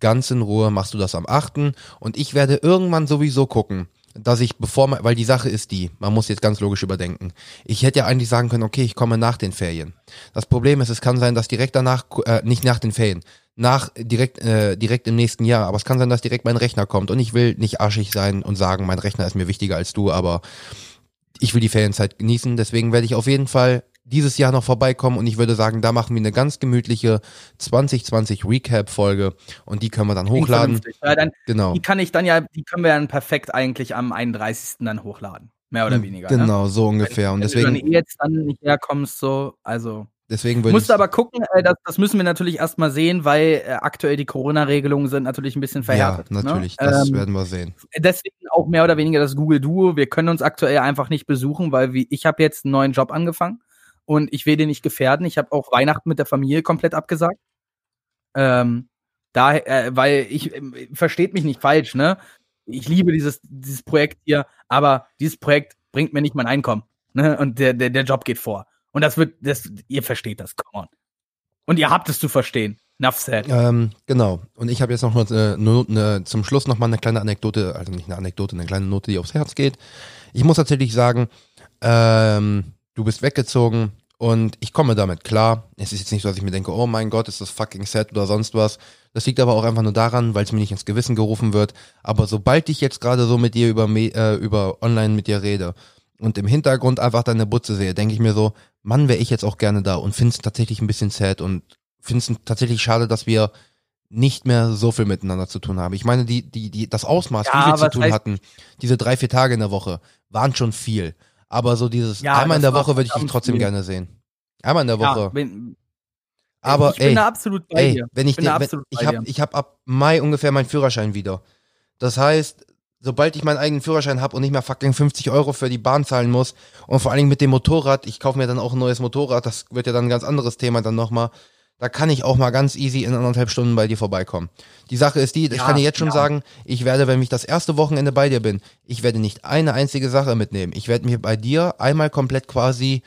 ganz in Ruhe machst du das am 8. Und ich werde irgendwann sowieso gucken, dass ich bevor man, weil die Sache ist die, man muss jetzt ganz logisch überdenken. Ich hätte ja eigentlich sagen können, okay, ich komme nach den Ferien. Das Problem ist, es kann sein, dass direkt danach, äh, nicht nach den Ferien, nach direkt äh, direkt im nächsten Jahr, aber es kann sein, dass direkt mein Rechner kommt und ich will nicht arschig sein und sagen, mein Rechner ist mir wichtiger als du, aber ich will die Ferienzeit genießen, deswegen werde ich auf jeden Fall dieses Jahr noch vorbeikommen und ich würde sagen, da machen wir eine ganz gemütliche 2020 Recap-Folge und die können wir dann hochladen. Ja, dann, genau. Die kann ich dann ja, die können wir dann perfekt eigentlich am 31. dann hochladen. Mehr oder weniger. Ne? Genau, ne? so ungefähr. Wenn, und deswegen. Wenn du dann jetzt dann nicht herkommst, so, also. Deswegen würde Musst aber gucken, äh, das, das, müssen wir natürlich erstmal sehen, weil äh, aktuell die Corona-Regelungen sind natürlich ein bisschen verhärtet. Ja, natürlich, ne? das ähm, werden wir sehen. Deswegen auch mehr oder weniger das Google Duo. Wir können uns aktuell einfach nicht besuchen, weil wie, ich habe jetzt einen neuen Job angefangen und ich will den nicht gefährden. Ich habe auch Weihnachten mit der Familie komplett abgesagt. Ähm, da, äh, weil ich äh, versteht mich nicht falsch, ne? Ich liebe dieses, dieses Projekt hier, aber dieses Projekt bringt mir nicht mein Einkommen. Ne? Und der, der, der Job geht vor. Und das wird, das, ihr versteht das, come on. Und ihr habt es zu verstehen. Enough said. Ähm, genau. Und ich habe jetzt noch eine, eine, zum Schluss noch mal eine kleine Anekdote, also nicht eine Anekdote, eine kleine Note, die aufs Herz geht. Ich muss tatsächlich sagen, ähm, du bist weggezogen Und ich komme damit klar. Es ist jetzt nicht so, dass ich mir denke, oh mein Gott, ist das fucking sad oder sonst was. Das liegt aber auch einfach nur daran, weil es mir nicht ins Gewissen gerufen wird. Aber sobald ich jetzt gerade so mit dir über, äh, über online mit dir rede und im Hintergrund einfach deine Butze sehe, denke ich mir so, Mann, wäre ich jetzt auch gerne da und finde es tatsächlich ein bisschen sad und finde es tatsächlich schade, dass wir nicht mehr so viel miteinander zu tun haben. Ich meine, die, die, die, das Ausmaß, ja, wie wir zu tun hatten, diese drei, vier Tage in der Woche, waren schon viel. Aber so dieses ja, einmal in der Woche würde ich dich trotzdem gerne sehen. Einmal in der Woche. Ja, bin, aber ich ey, bin da absolut bei ey, dir. Wenn ich, ich, wenn, ich habe ich hab ab Mai ungefähr meinen Führerschein wieder. Das heißt, sobald ich meinen eigenen Führerschein habe und nicht mehr fucking 50 Euro für die Bahn zahlen muss und vor allen Dingen mit dem Motorrad, ich kaufe mir dann auch ein neues Motorrad, das wird ja dann ein ganz anderes Thema dann nochmal, da kann ich auch mal ganz easy in anderthalb Stunden bei dir vorbeikommen. Die Sache ist die, ich kann dir jetzt schon ja. sagen, ich werde, wenn ich das erste Wochenende bei dir bin, ich werde nicht eine einzige Sache mitnehmen. Ich werde mir bei dir einmal komplett quasi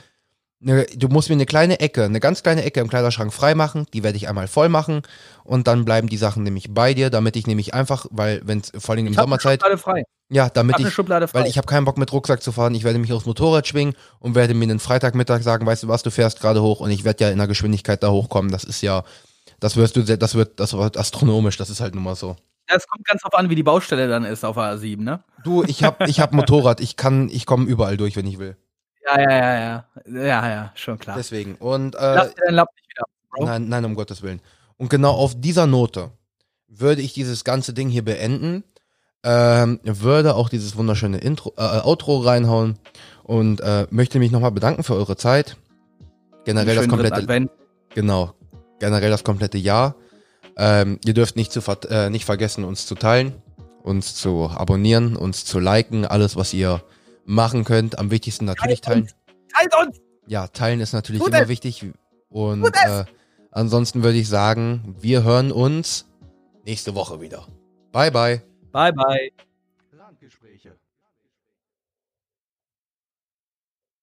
Ne, du musst mir eine kleine Ecke, eine ganz kleine Ecke im Kleiderschrank freimachen, die werde ich einmal voll machen und dann bleiben die Sachen nämlich bei dir, damit ich nämlich einfach, weil wenn es vor allem in Sommerzeit Schublade frei. Ja, damit ich, ich weil ich habe keinen Bock mit Rucksack zu fahren, ich werde mich aufs Motorrad schwingen und werde mir einen Freitagmittag sagen, weißt du was, du fährst gerade hoch und ich werde ja in der Geschwindigkeit da hochkommen, das ist ja das wirst du das wird das wird astronomisch, das ist halt nun mal so. Ja, es kommt ganz drauf an, wie die Baustelle dann ist auf A7, ne? Du, ich hab ich hab Motorrad, ich kann ich komme überall durch, wenn ich will. Ja, ja, ja, ja. Ja, ja, schon klar. Deswegen. Und, äh, Lass dir deinen Lapp nicht wieder, Bro. Nein, nein, um Gottes Willen. Und genau auf dieser Note würde ich dieses ganze Ding hier beenden. Ähm, würde auch dieses wunderschöne Intro, äh, Outro reinhauen und äh, möchte mich nochmal bedanken für eure Zeit. Generell das komplette. Genau. Generell das komplette Jahr. Ähm, ihr dürft nicht, zu, äh, nicht vergessen, uns zu teilen, uns zu abonnieren, uns zu liken, alles, was ihr machen könnt. Am wichtigsten natürlich teilen. Teilt uns! Ja, teilen ist natürlich Tut immer es. wichtig. Und äh, ansonsten würde ich sagen, wir hören uns nächste Woche wieder. Bye, bye. Bye, bye.